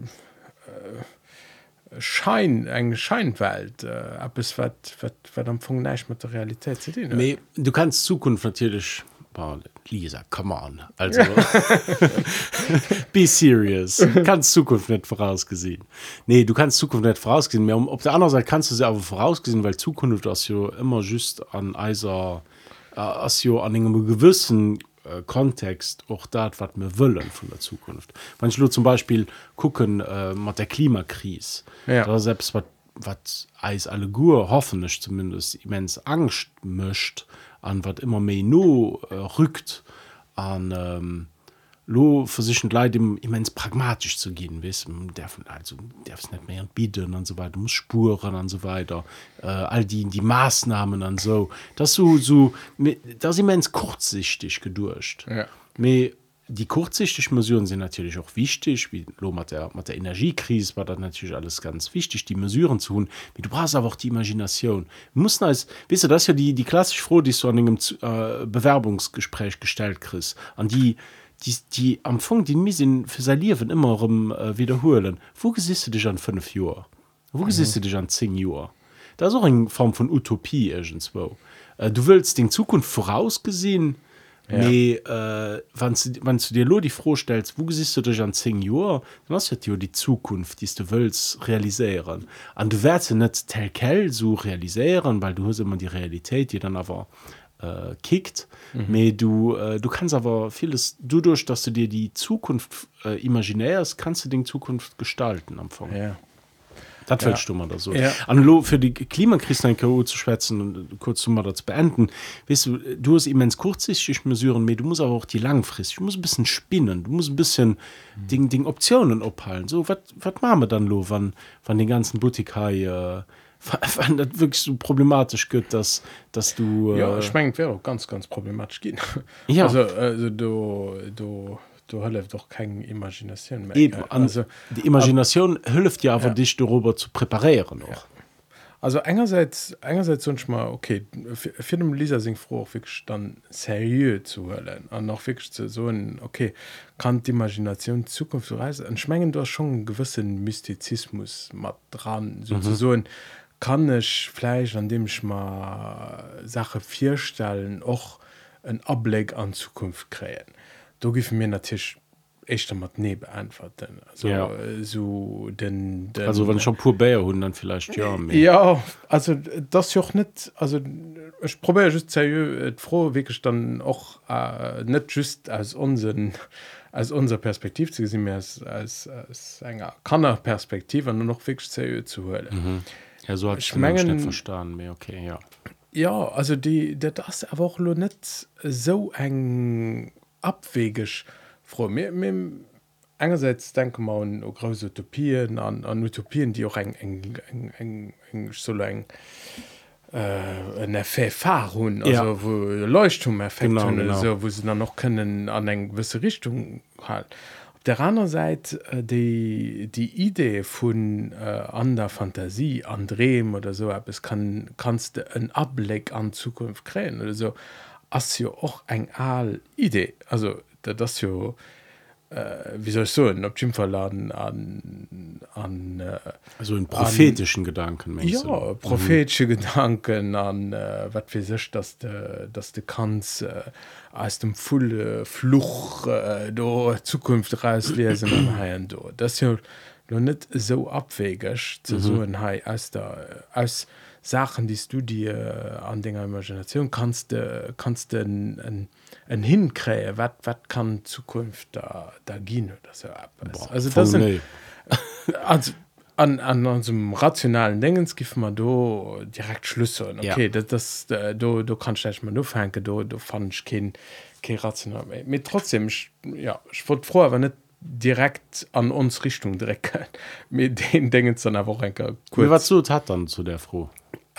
äh, schein eng scheinwelt äh, ab es wat am fun nicht mit der realität zu. Me, du kannst Zukunft natürlich boah, Lisa come on. Also (laughs) be serious. Kannst Zukunft nicht vorausgesehen. Nee du kannst Zukunft nicht vorausgesehen. Mehr auf der anderen Seite kannst du sie aber vorausgesehen weil Zukunft das ja immer just an eiser äh, as ja an einem gewissen äh, Kontext auch dat wat mir wollen von der Zukunft. Wenn ich nur zum Beispiel gucken äh, mit der Klimakrise Ja. da selbst wat wat eis alle Gur hoffentlich zumindest immens Angst mischt an wat immer méi no äh, rückt an ähm, lo versichen leid im immens pragmatisch zu gehen wis der also derfs net mehr bieten an so weiter muss spuren an so weiter äh, all die die maßnahmen an so das so so das immens kurzsichtig gedurcht Ja. Me die kurzsichtig mesuren sind natürlich auch wichtig wie mit der, mit der Energiekrise war das natürlich alles ganz wichtig die mesuren zu tun wie du brauchst aber auch die Imagination. Wir mussten als wisst du das ist ja die die klassisch froh die so an einem äh, Bewerbungsgespräch gestellt Chris an die die die am Anfang die mir sind für sein Leben immer um, äh, wiederholen. Wo gesiehst du dich an fünf Jahren wo mhm. siehst du dich an zehn Jahren da ist auch eine Form von Utopie irgendwo. Äh, du willst den Zukunft vorausgesehen Ja. Me äh, wann du, wann du dir lo die vorstellst wo siehst du dich an 10 Joer dann hast ja die Zukunft die du willst realisieren. An du werdst net tellkel so realisieren weil du hast immer die Realität die dann aber äh, kickt. Mhm. du äh, du kannst aber vieles du durch dass du dir die Zukunft äh, imaginärs kannst du den Zukunft gestalten am Anfang. Ja das willst du mal da so Ja. an für die Klimakrise ein KO zu schwätzen und kurz zu mal das beenden weißt du du hast immens kurzsichtig mesuren aber du musst aber auch die langfristig du musst ein bisschen spinnen du musst ein bisschen mhm. Ding Ding Optionen ophalten so was was machen wir dann lo wann wann den ganzen Boutique äh, (laughs) wann das wirklich so problematisch geht dass dass du ja äh, schmengt wäre auch ganz ganz problematisch gehen Ja. also, also du du du hilft doch keine Imagination mehr eben, also die Imagination hilft ja aber Ja. dich darüber zu präparieren auch. Also einerseits einerseits sonst mal okay für, den Leser sind froh auch wirklich dann seriös zu hören und noch wirklich zu so ein okay kann die Imagination Zukunft reisen und schmengen da schon einen gewissen Mystizismus mal dran so mhm. so ein kann ich vielleicht an dem ich mal Sache vier stellen auch ein Ableg an Zukunft kreieren da gibt mir natürlich echt mal nee beantworten also Ja. äh, so den, den also wenn schon pur Bayer hun dann vielleicht ja mehr. ja also das joch net also ich probiere just seriös et froh wirklich dann auch äh, net just als unseren als unser Perspektiv zu gesehen mehr als als, als enger kannner Perspektive nur noch wirklich seriös zu hören mhm. ja so hat ich nicht verstanden mehr okay ja ja also die der das aber auch net so eng abwegig froh mir mir einerseits denke man an große Utopien an an Utopien die auch eng eng eng eng eng so eng äh, en Effekt hun also Ja. wo Leuchtturmeffekt Genau, genau. so, wo sie dann noch können an eng gewisse Richtung halt auf der anderen Seite äh, die die Idee von äh, an der Fantasie an Drehen oder so es kann kannst du einen Ableck an Zukunft krähen oder so as ja auch eng all Idee also da- das ja äh, wie soll ich so op Gym verladen an an äh, also in prophetischen Gedanken meinst du? ja prophetische mhm. Gedanken an äh, wat wie sech dass de dass de kanz äh, aus dem fulle Fluch äh, do Zukunft rauslesen an (clears throat) haien do das ja noch net so abwegig zu mhm. so ein hai aus der aus Sachen die du dir an denger Imagination kannst du kannst du en, en, en hinkräe wat wat kann Zukunft da da gehen oder so etwas. also das sind, nee. (laughs) also an, an unserem rationalen Dingens gibt man do direkt Schlüsse okay ja. das, das äh, du, du kannst vielleicht mal nur fangen du, du fand ich kein, kein rational mehr. mit trotzdem ich, ja ich wollte froh aber nicht direkt an uns Richtung direkt (laughs) mit den Dingen dann einfach ein Wie was du hat dann zu der froh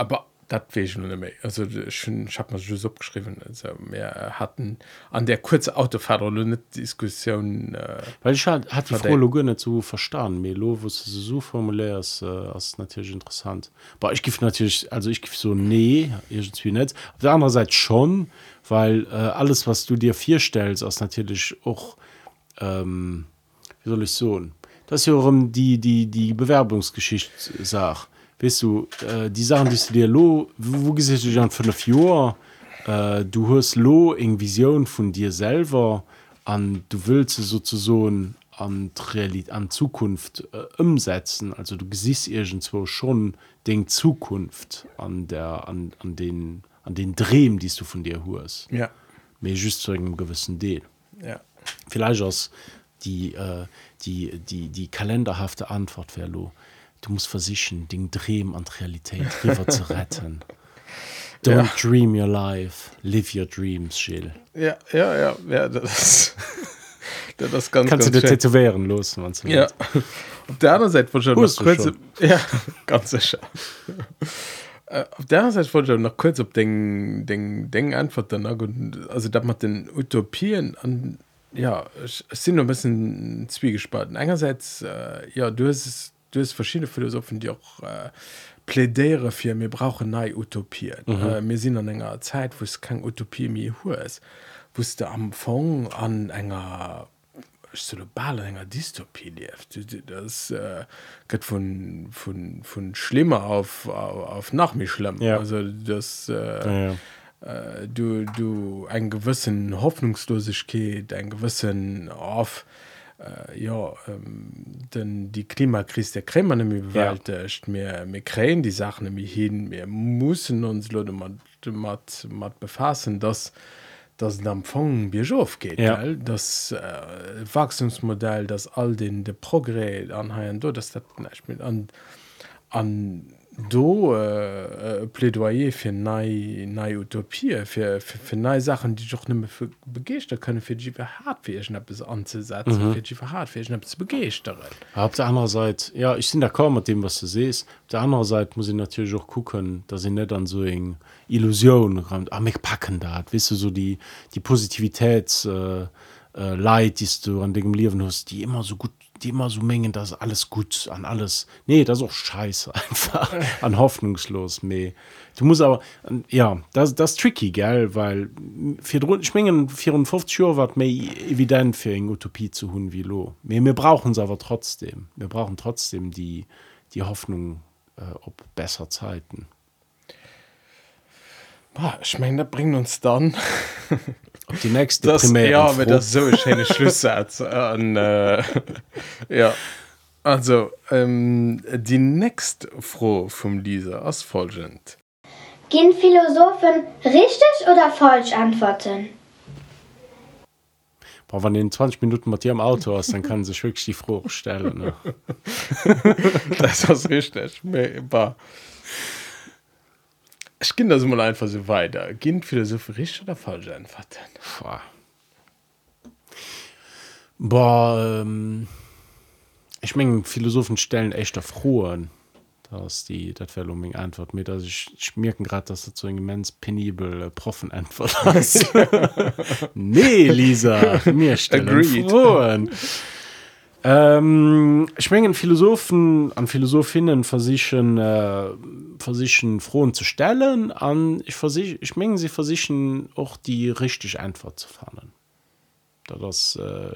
aber das weiß ich noch nicht mehr. Also ich, ich habe mir schon abgeschrieben also wir hatten an der kurze Autofahrt nicht Diskussion äh, weil ich hat, hat die Verdammt. froh Logine zu verstanden Melo wo du so formulär ist äh, ist natürlich interessant. Aber ich gif natürlich also ich gif so nee irgendwie nicht. Auf der anderen Seite schon weil äh, alles was du dir vier stellst ist natürlich auch ähm, wie soll ich so das ist ja auch die die die Bewerbungsgeschichte sagt weißt du äh, die Sachen die du dir lo wo, gesicht du dann fünf Jahr äh, du hast lo eng Vision von dir selber an du willst sie sozusagen an Realität an Zukunft äh, umsetzen. Also du siehst irgendwo schon den Zukunft an der an, an den an den Drehen die du von dir hörst. Ja. Mir just zu einem gewissen Deal. Ja. Vielleicht aus die äh, die die die kalenderhafte Antwort wäre lo du musst versichern den Dream an die Realität (laughs) rüber zu retten don't Ja. dream your life live your dreams Jill Ja, ja, ja, ja, das, (laughs) das ist ganz, kannst du ganz dir schön. tätowieren los wenn du Ja. Auf der anderen Seite wollte ich noch du kurz, schon? ja, (laughs) ganz sicher. Äh, Auf der anderen Seite wollte ich noch kurz auf den, den, den antworten. Also, das mit den Utopien, an, ja, ich bin noch ein bisschen zwiegespalten. Einerseits, äh, ja, du hast, du hast verschiedene Philosophen, die auch äh, plädieren für, wir brauchen neue Utopien. Mhm. Äh, wir sind an einer Zeit, wo es keine Utopie mehr ist, wo es am Anfang an einer global enger Dystopie lieft das äh, geht von von von schlimmer auf auf, auf nach mir schlimm Ja. also das äh, ja, ja. äh, du du ein gewissen Hoffnungslosigkeit ein gewissen auf äh, ja ähm, denn die Klimakrise der Krämer nämlich bewältigt mir mir krähen die Sachen nämlich hin wir müssen uns Leute mat befassen dass das am Fong Bischof geht Ja. gell? das äh, Wachstumsmodell das all den de Progrès anheiern do das nicht mit an an do äh, äh, Plädoyer fir nei nei Utopie fir fir fir nei Sachen die joch nimme begeert könne fir jiwer hartfir schnappes anzusetzen mhm. fir jiwer hartfir schnappes begeeren auf der anderen Seite ja ich sind da kaum mit dem was du sees auf der anderen Seite muss ich natürlich auch gucken da sie net an so eng Illusion ran am mich packen dat wis du so die die Positivitäts äh, äh, Leid die du an dem Leben hast die immer so gut die immer so mengen das alles gut an alles. Nee das ist auch scheiße (laughs) einfach. An hoffnungslos me du musst aber ja das das tricky gell? Weil vier schmengen 54 Uhr wat me evident für eng Utopie zu hun wie lo. Me wir brauchen es aber trotzdem. Wir brauchen trotzdem die die Hoffnung äh, ob besser Zeiten ich meine bringen uns dann die nächste das, ja, das so Schlusssatz an äh, (laughs) ja. Also ähm, die nächst froh vom dieser ausfolgend gehen Philosophen richtig oder falsch antworten? Boah, wenn in 20 Minuten mit dir im Auto hast dann kann sich wirklich die froh stellen (laughs) das ist richtig ich ging das mal einfach so weiter. Ging Philosoph richtig oder falsch antworten Boah. Boah, ähm, ich mengen Philosophen stellen echter frohen dass die dat um antwort. Mit dass ich schmirken grad dass so immens penibel äh, profen antwort (laughs) nee Lisa mir stellen ähm, schmengen Philosophen an Philosophinnen versichern äh, versichern frohen zu stellen an ich versich ich mengen sie versichern auch die richtig antwort zu da das äh,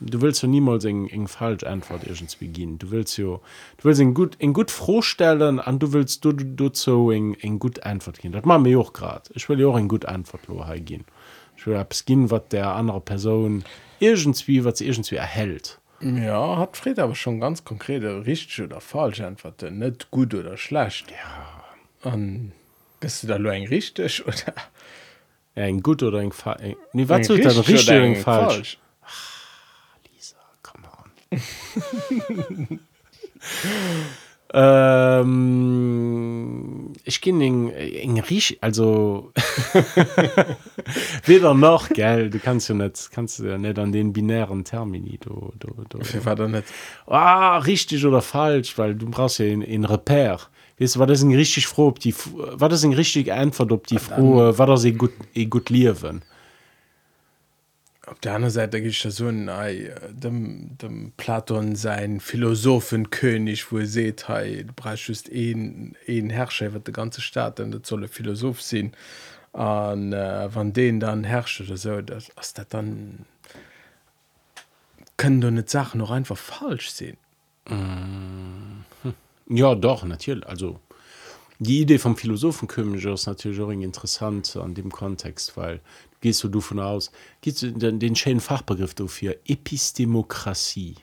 du willst ja niemals eng eng falsch antwort irgens beginnen du willst ja du willst ihn gut in gut frohstellen an du willst du du so eng eng gut antwort gehen. Das machen mir auch grad. Ich will ja auch ein gut antwort lo gehen abgehen wat der andere person irgendwie was sie irgendwie erhält. Ja hat Fred aber schon ganz konkrete richtig oder falsch antwort net gut oder schlecht. Ja. An bist du da nur eng richtig oder? Ein gut oder ein Fa ein, nee, was ein richtig, richtig oder ein falsch, falsch. Ach, Lisa come on (laughs) ähm, ich kenne eng eng rich also (laughs) weder noch gell du kannst ja net kannst du ja net an den binären Termini du, du, du, war net ah, richtig oder falsch weil du brauchst ja in, in repair. Weißt, war das richtig froh ob die war das richtig einfach ob die frohe war das gut e gut liewen auf der anderen Seite gibt es so ein ei, dem, dem Platon sein Philosophenkönig wo ihr seht hey, du brauchst ein, ein Herrscher wird der ganze Staat und das soll Philosoph sein. Und äh, wann den dann herrscht oder so das, das dann können du eine Sache noch einfach falsch sehen. Mm. Ja doch natürlich. Also die Idee vom Philosophenkönig ist natürlich auch interessant an dem Kontext, weil gehst du davon aus gehst du den, den schönen Fachbegriff dafür Epistemokratie,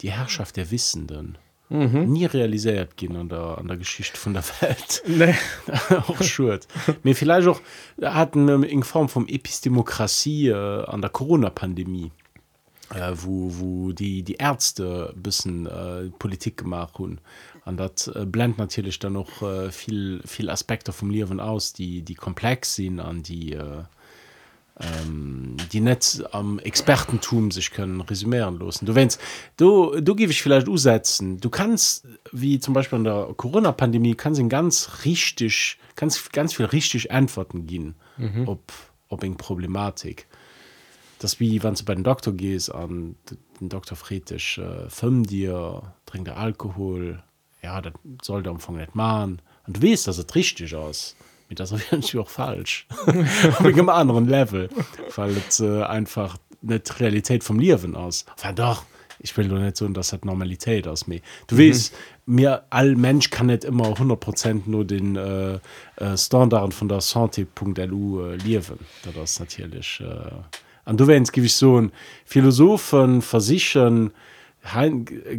die Herrschaft der Wissenden. Mhm. nie realisiert gehen an der an der Geschichte von der Welt (laughs) nee. (laughs) auch schuld mir vielleicht auch hatten in Form von Epistemokratie äh, an der Corona Pandemie äh, wo wo die die Ärzte bisschen äh, Politik gemacht und an dat äh, blend natürlich dann noch äh, viel viel Aspekte vom Liwen aus die die komplex sind an die äh, ähm, die net am Expertentum sich können resümieren losen. Du wennst du du gebe ich vielleicht umsetzen du kannst wie zum Beispiel an der Corona Pandemie kann sie ganz richtig ganz ganz viel richtig antworten gehen mhm. ob ob eng Problematik. Das wie wann du bei den Doktor gehst an den Dr. Friedrich äh, film dir trinkt der Alkohol. Ja dat soll der umfang net ma und du west dass het richtig aus mit das (laughs) auch falsch. (laughs) Im anderen level. Weil het äh, einfach net realität vom liewen aus. Weil doch ich will nur net so das hat normalität aus mir. Du mhm. west mir all mensch kann net immer 100 prozent nur den äh, äh, standarden von der santé.lu äh, liewen da das natürlich an äh, du wennst gi ich so ein philosophen versichern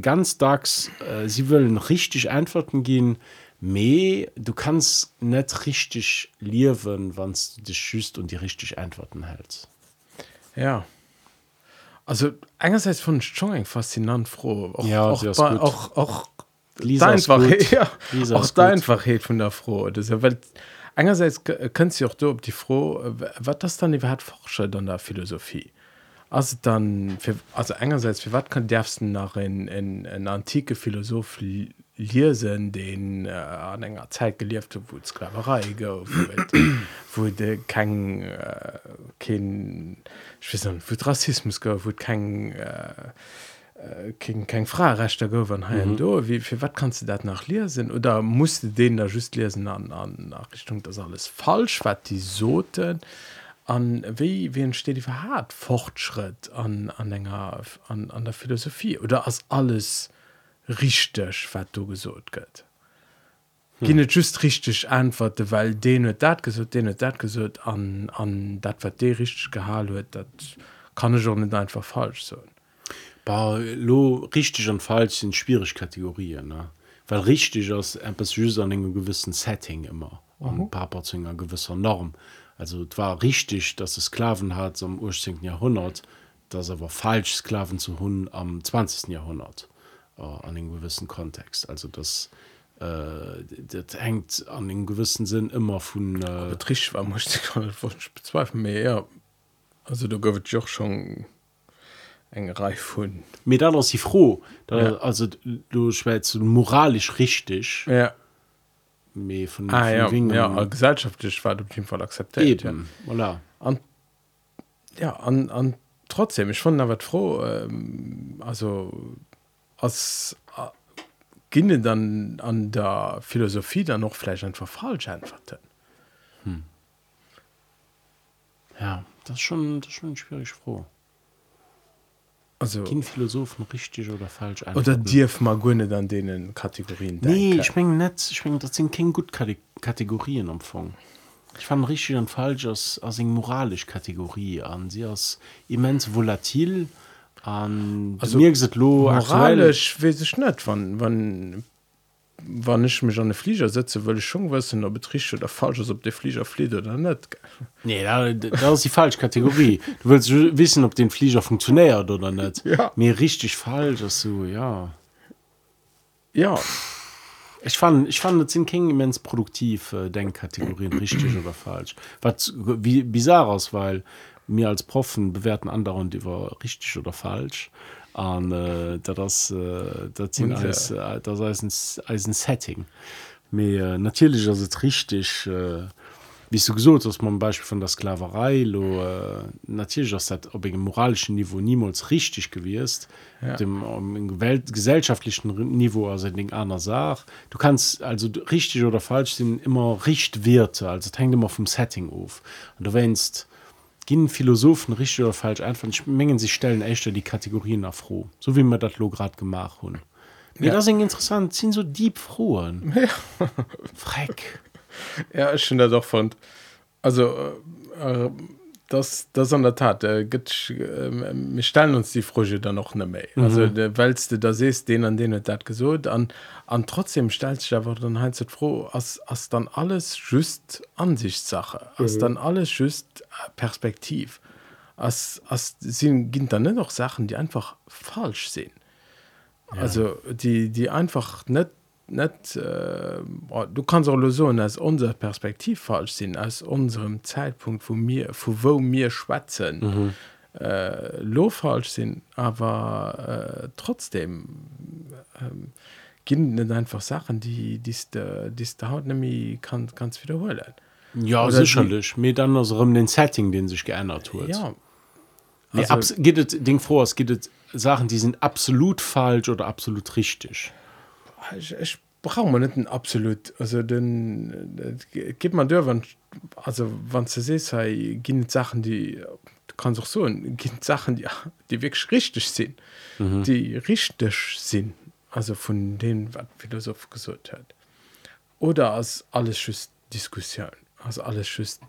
ganz dax äh, sie wollen richtig antworten gehen me du kannst net richtig liewen wann du dich schüst und die richtig antworten hältst ja. Also einerseits von schon faszinant froh. Auch, ja, auch, bei, auch, auch Lisa ist einfach gut. (laughs) ja, Lisa auch gut. einfachheit von der froh. Das ja weil einerseits könnt ihr auch du ob die froh was das dann überhaupt forscher dann der Philosophie? Also dann für, also einerseits für was kann darfst du nach in, in, in antike Philosoph lesen den äh, an enger Zeit gelieft wo Sklaverei gouf wo de (clears throat) kein äh, nicht, wo Rassismus gouf wo kein äh, äh, kein, kein Frarechter gouf an mhm. do wie für wat kannst du dat nach lesen? Oder musste den da just lesen an an nach Richtung das alles falsch wat die soten? An wie wie entsteht die verhart Fortschritt an an enger an, an der Philosophie? Oder as alles richtig wat du gesot gött hm. Ginne just richtig antworte weil den huet dat gesot den huet dat gesot an an dat wat de richtig gehall huet dat kann ich schon nicht einfach falsch so Bah, lo richtig und falsch sind schwierig Kategorien ne? weil richtig ist etwas just an einem gewissen Setting immer mhm. Papa zu einer gewisser Norm also es war richtig dass es Sklaven hat am ursprünglichen Jahrhundert das aber falsch Sklaven zu hun am 20. Jahrhundert an einem gewissen Kontext also das äh, das hängt an einem gewissen Sinn immer von äh, Betrich war muss bezweifeln mir ja also du gowet joch schon eng Reif vun mir dann ist sie froh da, Ja. also du schwst moralisch richtig ja. mehr von, ah, von ja, ja äh, gesellschaftlich war auf jeden Fall akzeptiert ja. Voilà. an ja an an trotzdem ich fand wat froh ähm, also als äh, ginne dann an der Philosophie dann noch vielleicht einfach falsch einfach Ja, das ist schon, das ist schon schwierig froh. also Kein Philosophen richtig oder falsch oder einordnen. dirf mal gunne dann denen Kategorien Nee, denken. ich meine nicht. Ich meine, das sind keine Kate- Kategorien am Anfang. Ich fand richtig und falsch als, als eine moralische Kategorie an. Sie als immens volatil. An, Also, mir gesagt, lo, aktuell, moralisch weiß ich nicht wann wann wann ich mich an den Flieger setze will ich schon wissen ob es richtig oder falsch ist ob der Flieger flieht oder nicht Nee, da, das ist die falsche Kategorie. Du willst wissen, ob den Flieger funktioniert oder nicht. Ja. Mir richtig falsch, ist so, ja. ja Ich fand, ich fand, das sind keine immens produktiv äh, Denkkategorien, richtig oder falsch. Was wie bizarr ist, weil wir als Profen bewerten andauernd über richtig oder falsch. Und äh, das, äh, das, sind Und, äh, als, äh, das ist ein, als ein Setting. Aber äh, natürlich ist es richtig, äh, wie du gesagt hast, man Beispiel von der Sklaverei, lo, äh, natürlich ist das auf einem moralischen Niveau niemals richtig gewesen. Ja. Dem um, Welt, gesellschaftlichen Niveau also eine andere Sache. Du kannst also richtig oder falsch sind immer Richtwerte, also hängt immer vom Setting auf. Und du wennst gehen Philosophen richtig oder falsch einfach mengen sie stellen echt die Kategorien nach froh, so wie wir das lo gerade gemacht haben. Ja. Das ist interessant, sind so deep frohen. (laughs) Ja. Freck. ja ich finde das auch fand also äh, äh, das das an der Tat äh, gibt, äh, wir stellen uns die Frage dann noch nicht mehr mhm. also der weilst du da siehst den an den hat dat gesucht an an trotzdem stellt sich aber dann halt froh als als dann alles just Ansichtssache als mhm. dann alles just äh, Perspektiv als als sind gibt dann nicht noch Sachen die einfach falsch sind ja. also die die einfach nicht net äh, du kannst auch so als unser Perspektiv falsch sinn aus unserem Zeitpunkt wo mir wo wo mir schwatzen mhm. äh, lo falsch sinn aber äh, trotzdem ähm, net einfach Sachen die die die haut nämlich kann ganz wiederholen Ja, Oder sicherlich. Dann also um den Setting, den sich geändert hat. ja Nee, Also- abs geht es, Ding vor, es gibt es Sachen, die sind absolut falsch oder absolut richtig. Ich, ich brauche man nicht absolut also den gibt man der wann also wann ze se gin Sachen die du kannst auch so gibt Sachen die die wirklich richtig sind mhm. die richtig sind also von denen was Philosoph gesucht hat oder als alles schüss Diskussion also alles schüss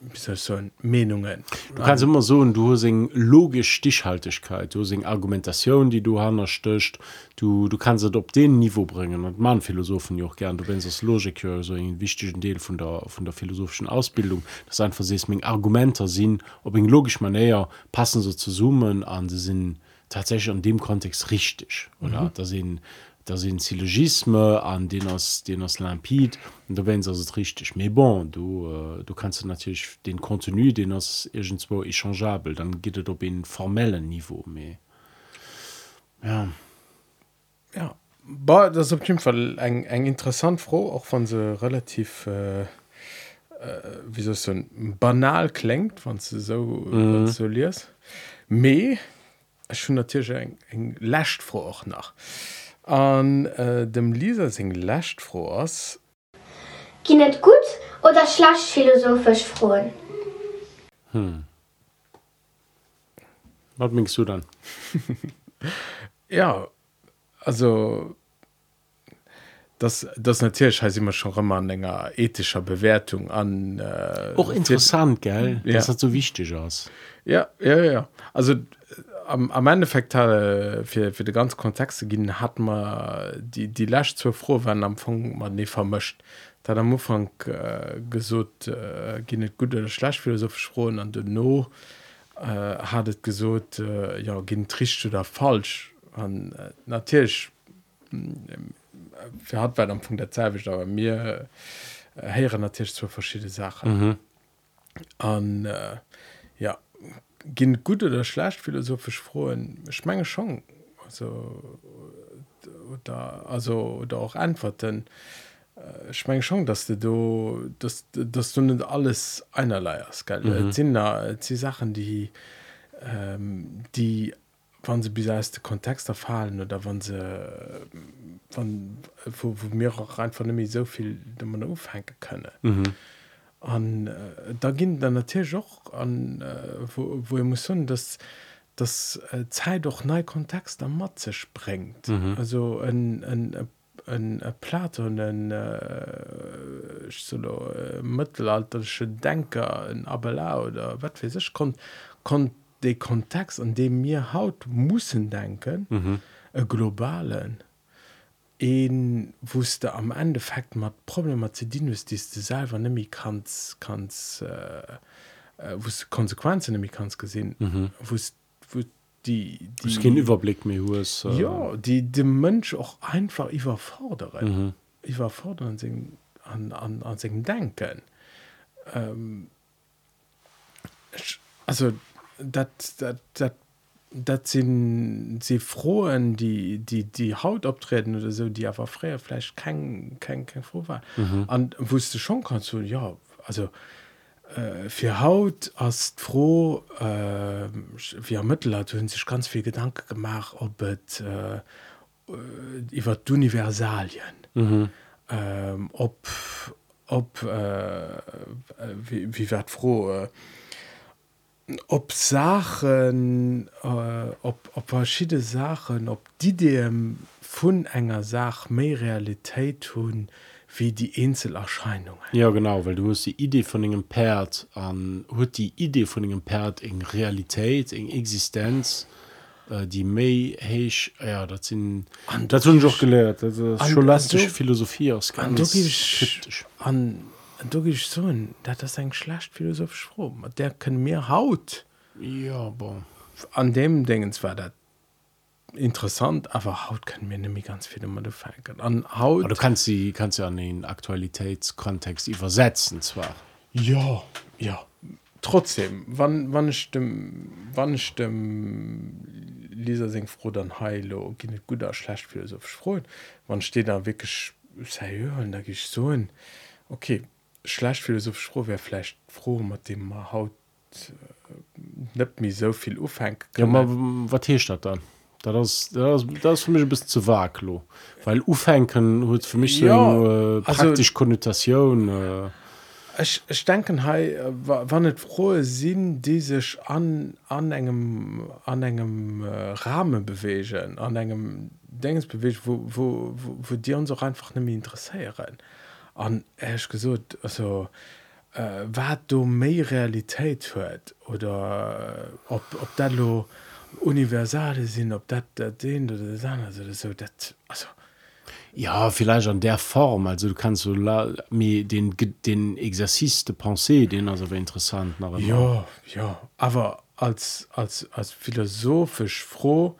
wie soll ich sagen, Meinungen Du kannst immer so, du hast eine logische Stichhaltigkeit, du hast eine Argumentation, die du hannerstöcht, du, du kannst es auf den Niveau bringen. Und man Philosophen ja auch gern, du wenn das Logik ja so einen wichtigen Teil von der, von der philosophischen Ausbildung, dass einfach siehst, meine Argumente sind, ob in logisch Manier passen sie zu summen an, sie sind tatsächlich in dem Kontext richtig. Oder mhm. da sind da sind Syllogisme an den aus den aus Lampid und da wenn es richtig mais bon du äh, du kannst natürlich den Kontinu den aus irgendwo échangeabel dann geht es op in formellen Niveau mehr ja. Ja. Ba, das ist auf jeden Fall eng eng interessant froh auch von se relativ äh, äh, wie so banal klingt von so mhm. so liest. Me schon natürlich eng eng lächt froh auch nach an äh, dem Lisa sing lächt froh ass. Gi net gut oder schlacht philosophisch frohen? Hm. was meinst du dann? (laughs) Ja also das das natürlich heißt immer schon immer an länger ethischer Bewertung an äh, auch interessant gell? Ja. das hat so wichtig aus ja ja ja. Also am, am Endeffekt äh, für, für die ganze Kontexte gehen hat man die die Lasch zu froh wenn am Anfang man nie vermischt. Da am Anfang äh, gesot äh, gi net gut oder schlecht philosophisch froh an den no äh, hat het gesot äh, ja gin tricht oder falsch. An äh, natürlich wir hat am Punkt der Zeit aber mir äh, heieren natürlich zu verschiedene Sachen. Mhm. an äh, ja gin gut oder schlecht philosophisch frohen schmenge schon also oder also oder auch antworten ich mein schon dass du dass dass du nicht alles einerlei hast geil mhm. sind da die Sachen die ähm, die wann sie bis erste Kontext erfallen oder wann sie wann wo, wo mir auch einfach nämlich so viel da man aufhängen könne Mhm. an äh, da ging dann natürlich auch an äh, wo, wo ihr muss sagen, dass das äh, Zeit doch nei Kontext am Matze sprengt mhm. also ein, ein, ein ein Platon en äh, solo äh, mittelaltersche Denker en Abela oder wat sech kon kon de Kontext an dem mir haut mussssen denken mhm. äh, globalen en wusste am Endeffekt mat Problem ze Dinus die du selber nimi kanns kanns äh, wo Konsequenzen nimi kanns gesinn mhm. wo die, die kein Überblick mehr US, äh. ja die dem Mönsch auch einfach überforderen mhm. überfordern an, an, an sich denken ähm, also dat dat dat dat sind sie frohen die die die haut optreten oder so die aber freier fleisch kein kein kein froh war mhm. und wusste schon kannst du ja also äh, für haut hast froh äh, wie mittel hat sich ganz viel gedanke gemacht ob et, äh, über universalien mhm. ähm, ob ob äh, wie, wie werd froh äh, ob Sachen äh, ob, ob verschiedene Sachen, ob die dem von enger Sach mehr Realität tun wie die Inselerscheinungen. Ja genau, weil du hast die Idee von engem Perd an hat die Idee von engem Perd in Realität, in Existenz, äh, die méi héich ja, dat an dat hun joch geleert scholastische Philosophie aus an ganz du gibst- kritisch an du gehst so dat das ein schlecht philosophisch froh der kann mir haut. Ja bon an dem Dingens war dat interessant aber haut kann mir nämlich ganz viele mal an haut Aber du kannst sie kannst ja an den Aktualitätskontext übersetzen zwar. Ja, ja. Trotzdem, wann, wann ich dem, wann dem Lisa sing froh, dann heilo, geht nicht gut oder schlecht philosophisch froh. Wann steht da wirklich seriös und da gehe ich so hin, okay, schlecht philosophisch froh wäre vielleicht froh mit dem man haut äh, nicht mir so viel aufhängt ja, was hier statt dann? Das, das, das für mich bis zu waglo weil ufenken hol für mich ja, so, äh, praktisch also, konnotation äh. ich, ich denke hey wann nicht frohe sinn die sich an an engem an engem äh, rahmen bewegen an engem denkens bewegt wo wo wo, wo die uns auch einfach nämlich interessieren. An ich gesot also äh, wat du méi Realität huet oder äh, ob ob dat lo universale sinn ob dat dat den oder das andere so dat also Ja, vielleicht an der Form. Also du kannst so la, mir den, den Exercice de Pensée, den also wäre interessant. Immer. Ja, ja, aber als, als, als philosophisch froh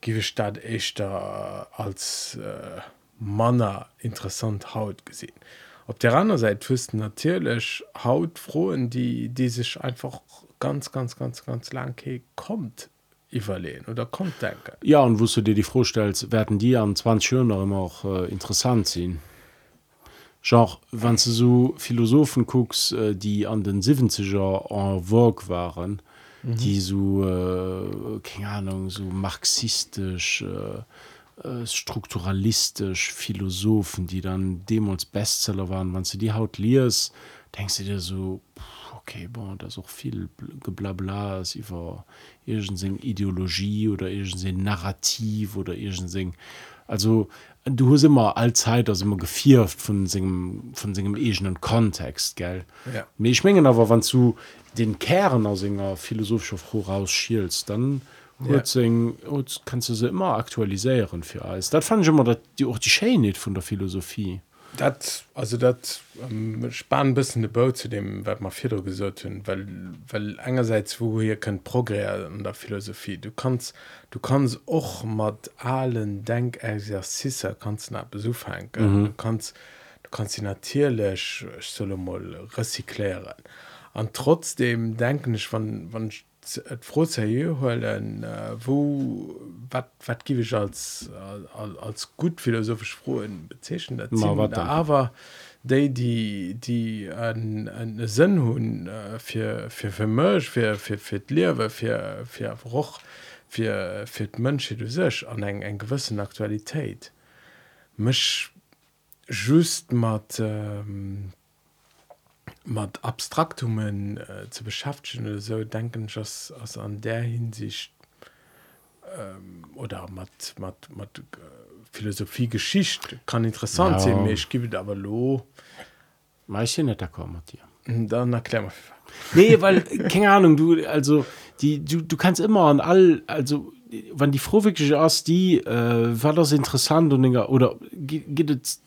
gebe ich das echt da als äh, Manner interessant Haut gesehen. Auf der anderen Seite wüssten natürlich Hautfrohen, die, die sich einfach ganz, ganz, ganz, ganz lang kommt überlegen oder kommt denken. Ja, und wo du dir die vorstellst, werden die an 20 Jahren immer auch äh, interessant sein. Genre, wenn du so Philosophen guckst, äh, die an den 70er en vogue waren, mhm. die so, äh, keine Ahnung, so marxistisch, äh, äh, strukturalistisch Philosophen, die dann demals Bestseller waren, wenn du die Haut liest, denkst du dir so, okay, bon, da ist auch viel geblabla über irgendeine Ideologie oder irgendein Narrativ oder irgendein, also du hast immer allzeit also immer gefirft von seinem von seinem egenen Kontext gell Ja. mir ich mengen aber wann du den Kern aus seiner philosophischer Froh rausschielst dann Ja. ja. das kannst du sie immer aktualisieren für alles das fand ich immer dat die auch die Sche nicht von der Philosophie Dat also dat ähm, spann bisssen de Boot zu dem wat man Fi gesot hun weil weil engerseits wo hier könnt progre an der Philosophie du kannst du kannst och mat allen Denkexercise kannst nach Besuch henken mhm. du kannst du kannst sie natierlech solo mal recyklären an trotzdem denken ich wann wann et Frozeier hollen äh, wo wat wat giwe ich als als, als gut philosophisch frohen bezeschen aber déi die die an en sinn hunn fir fir fir Mch fir fir fir lewe fir fir Roch fir fir d Mënsche du sech an eng eng gewëssen Aktualitéit. Mech just mat ähm, mat Abstraktumen äh, zu beschaffen oder so denken dass also an der Hinsicht ähm, oder mat mat mat äh, Philosophie Geschicht kann interessant Ja. sein ich gebe aber lo. Meist nicht d'accord mit dir dann erklär mal. Nee weil keine Ahnung du also die du, du kannst immer an all also wann die froh wirklich aus die äh, war das interessant und oder ge- geht es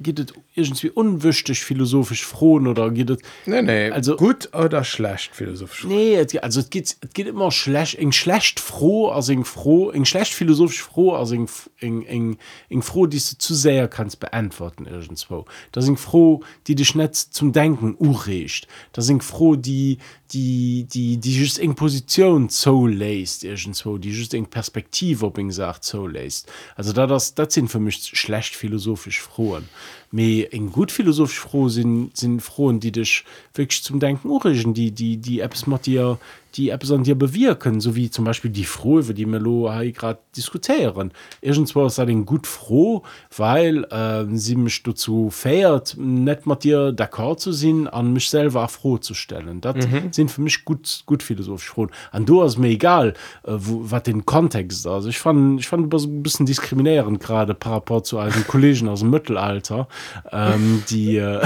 geht es irgendwie unwichtig philosophisch frohen oder geht es nee, nee, Also- also gut oder schlecht philosophisch nee also es geht es geht immer schlecht eng schlecht froh als eng froh eng schlecht philosophisch froh als eng eng eng eng froh die du zu sehr kannst beantworten irgendwo. Da sind froh die dich net zum denken urecht da sind froh die die die die just eng position zo läst irgendwo die just eng perspektive op eng sagt zo läst also da das dat sind für mich schlecht philosophisch frohen me eng gut philosophisch froh sind sind frohen die dich wirklich zum denken urischen die die die apps macht dir die apps an dir bewirken so wie zum beispiel die froh über die melo gerade diskutieren. Irgendwo ist den gut froh weil äh, sie mich dazu fährt net mal dir d'accord zu sinn an mich selber auch froh zu stellen. Das mhm. sind für mich gut gut philosophisch froh. An du hast mir egal äh, wo was den kontext also ich fand ich fand ein bisschen diskriminierend gerade par rapport zu einem kollegen aus dem mittelalter ähm, die äh,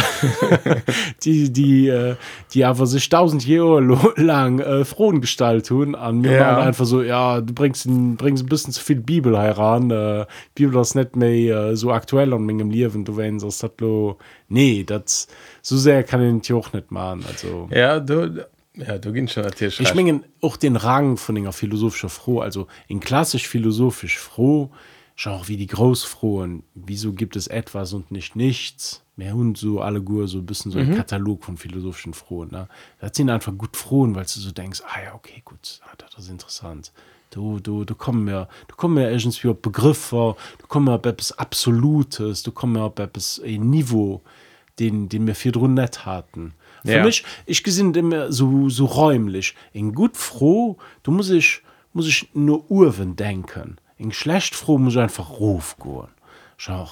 (laughs) die die äh, die aber sich tausend Jahre lang äh, frohen Gestalt tun an mir Ja. einfach so ja du bringst ein, bringst ein bisschen zu viel Bibel heran äh, Bibel das nicht mehr äh, so aktuell an meinem Leben du wenn das hat lo nee das so sehr kann ich auch nicht machen also ja du ja du ginn schon natürlich ich mengen auch den Rang von einer philosophischer froh also in klassisch philosophisch froh genre wie die großfrohen wieso gibt es etwas und nicht nichts? Mehr hund so alle Gur so ein bisschen so ein Katalog von philosophischen frohen ne? das sind einfach gut frohen weil du so denkst ah ja okay gut ah, das ist interessant. Du du du komm mir du komm mir irgendwie auf Begriffe du komm mir auf etwas absolutes du komm mir auf etwas ein Niveau den den wir vier drin net hatten. Für Ja. mich ich gesinn immer so so räumlich. In gut froh du muss ich muss ich nur urwen denken in schlecht froh muss einfach ruf go schau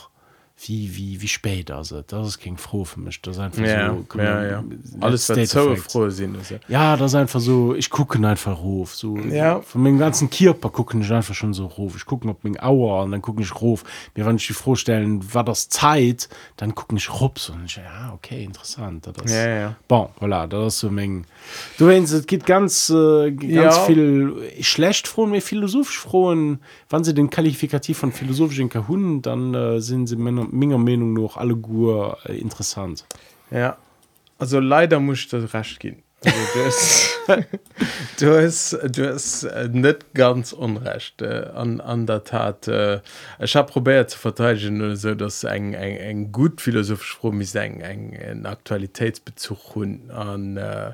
wie wie wie spät ist. das ist kein froh für mich das ist einfach ja, so ja, ja. alles so froh sind also. ja das ist einfach so ich gucke einfach ruf so Ja. von meinem ganzen Körper gucken ich einfach schon so ruf ich gucke ob mein Auer und dann gucke ich ruf mir wenn ich die vorstellen war das Zeit dann gucken ich rups und ich, ja okay interessant das ist, Ja, ja. bon voilà das ist so mein du wennst es geht ganz äh, ganz Ja. viel schlecht frohen mir philosophisch frohen wann sie den Qualifikativ von philosophischen Kahun dann äh, sind sie meiner meiner Meinung nach alle gut äh, interessant. Ja. Also leider muss ich das rasch gehen. Also das (laughs) du hast du hast äh, net ganz unrecht äh, an an der tat äh, ich habe probiert zu verteidigen so dass eng eng eng gut philosophisch froh mis eng eng en aktualitätsbezug hun an äh,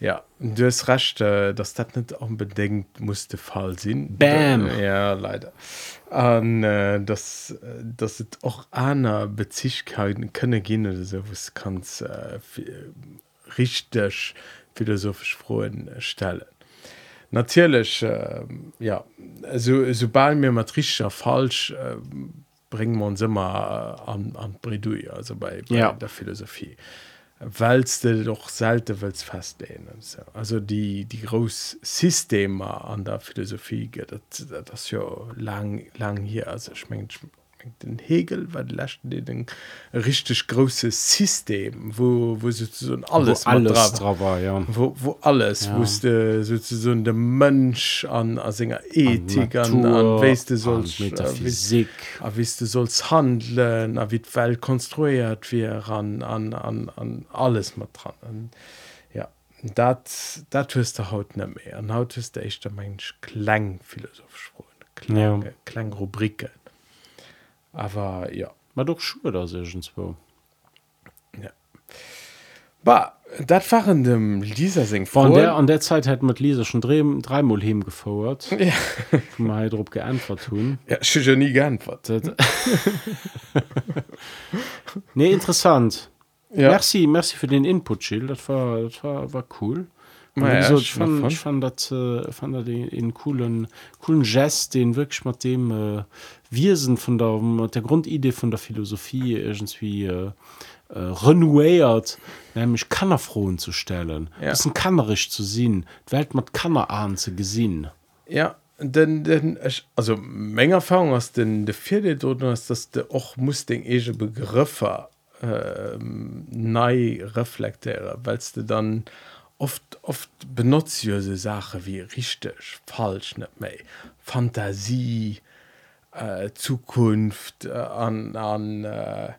ja. Du hast recht äh, dass dat net unbedingt musste fall sinn Bam. ja leider an äh, das äh, das het auch aner bezichkeiten könne gehen oder so was kannst äh, richtig philosophisch frohen äh, stellen natürlich äh, ja so sobald mir matrischer falsch äh, bringen wir uns immer äh, an an Bredouille also bei, bei Ja. der Philosophie weilst du doch selten willst festlehnen so. also die die groß Systeme an der Philosophie das, das ist ja lang lang hier also ich mein, ich mein, den Hegel war lächten de den richtig großes System wo wo sozusagen alles wo alles dra war ja. wo, wo alles ja. wusste sozusagen der Mönsch an Singer Ethik an, an, an weißt du sollst Metaphysik a wisst du sollst handeln a wie Welt konstruiert wie an an an an alles mat dran Und, ja dat dat hust der haut ne mehr an haut hust der echt der mensch klang philosophisch Klang, ja. Klang Rubrike aber ja. War doch Schuhe da segenswo ba dat waren dem Lisa sing Von der an der Zeit hat mit Lisa schon drei, dreimal hem gefordert ja, mal drauf geantwortet tun. Ja, ja nie geantwortet. (laughs) Nee interessant. Ja. merci merci für den Input Jill das war das war, war cool. Ja, gesagt, ich fand, ich fand dat äh, fand dat den, den coolen coolen Gest den wirklich mit dem äh, Wirsen von der der Grundidee von der Philosophie irgendwie äh, äh, renouiert nämlich Kannerfroen zu stellen. Ja. bisschen kannerisch zu sehen die Welt mit Kannerahn zu gesinn. Ja, denn, denn also Menge Erfahrung aus den de vierte ist dass du auch muss den ege Begriffe ähm, nei reflektieren weil du dann oft oft benutzt ja so Sache wie richtig falsch nicht mehr. Fantasie äh, Zukunft äh, an an äh,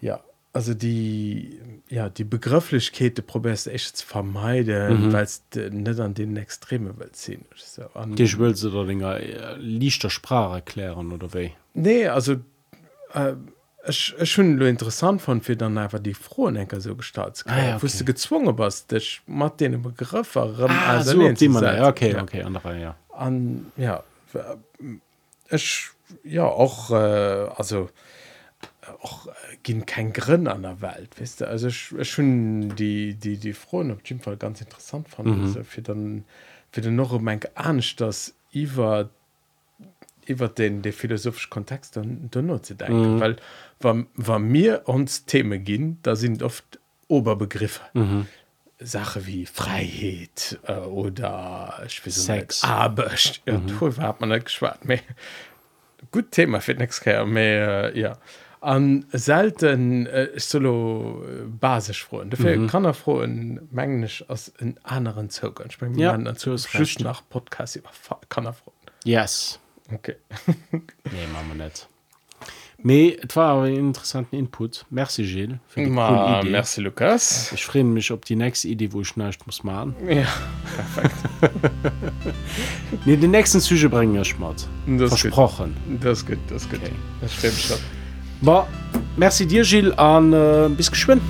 ja also die ja die Begrifflichkeit probärst du echt zu vermeiden mhm. weil es nicht an den extreme Welt ziehen. So, an, Dich will se der dinger äh, lichter Sprache erklären oder wéi nee also äh, ich, ich schon nur interessant von für dann einfach die frohen Enker so gestaltet Ah, ja, okay. du gezwungen warst dich macht den Begriff ah, so, auf die man, ja, okay okay andere ja. An ja äh, ich ja auch äh, also äh, auch äh, gehen kein Grin an der Welt wisst du also ich schon die die die Frauen auf jeden Fall ganz interessant fand mhm. also für dann für den noch mein Angst dass Iva über den der philosophische Kontext dann dann nur zu denken mhm. weil war, war mir uns Themen gehen da sind oft Oberbegriffe mhm. Sache wie Freiheit äh, oder Sex. aber ja, mhm. du hat man nicht geschwart mehr gut Thema fir next äh, ja. An selten äh, solo äh, basisch froen dafür mhm. kann er froh in mengglisch aus in anderen Zirkeln. Ich mein, ja. dazu nach Podcast über kann er froh yes. Okay. Nee, man net Mais war interessanten Input Merci Gilles Ma, Merci Lukas Ich freue mich op die nächste Idee wo ich schnarcht muss machen ja, (laughs) nee, den nächsten Züge bringen wir Schmort versprochen gut. das gut das gut okay. das stimmt schon. Ba, merci dir Gilles an äh, bis geschwind.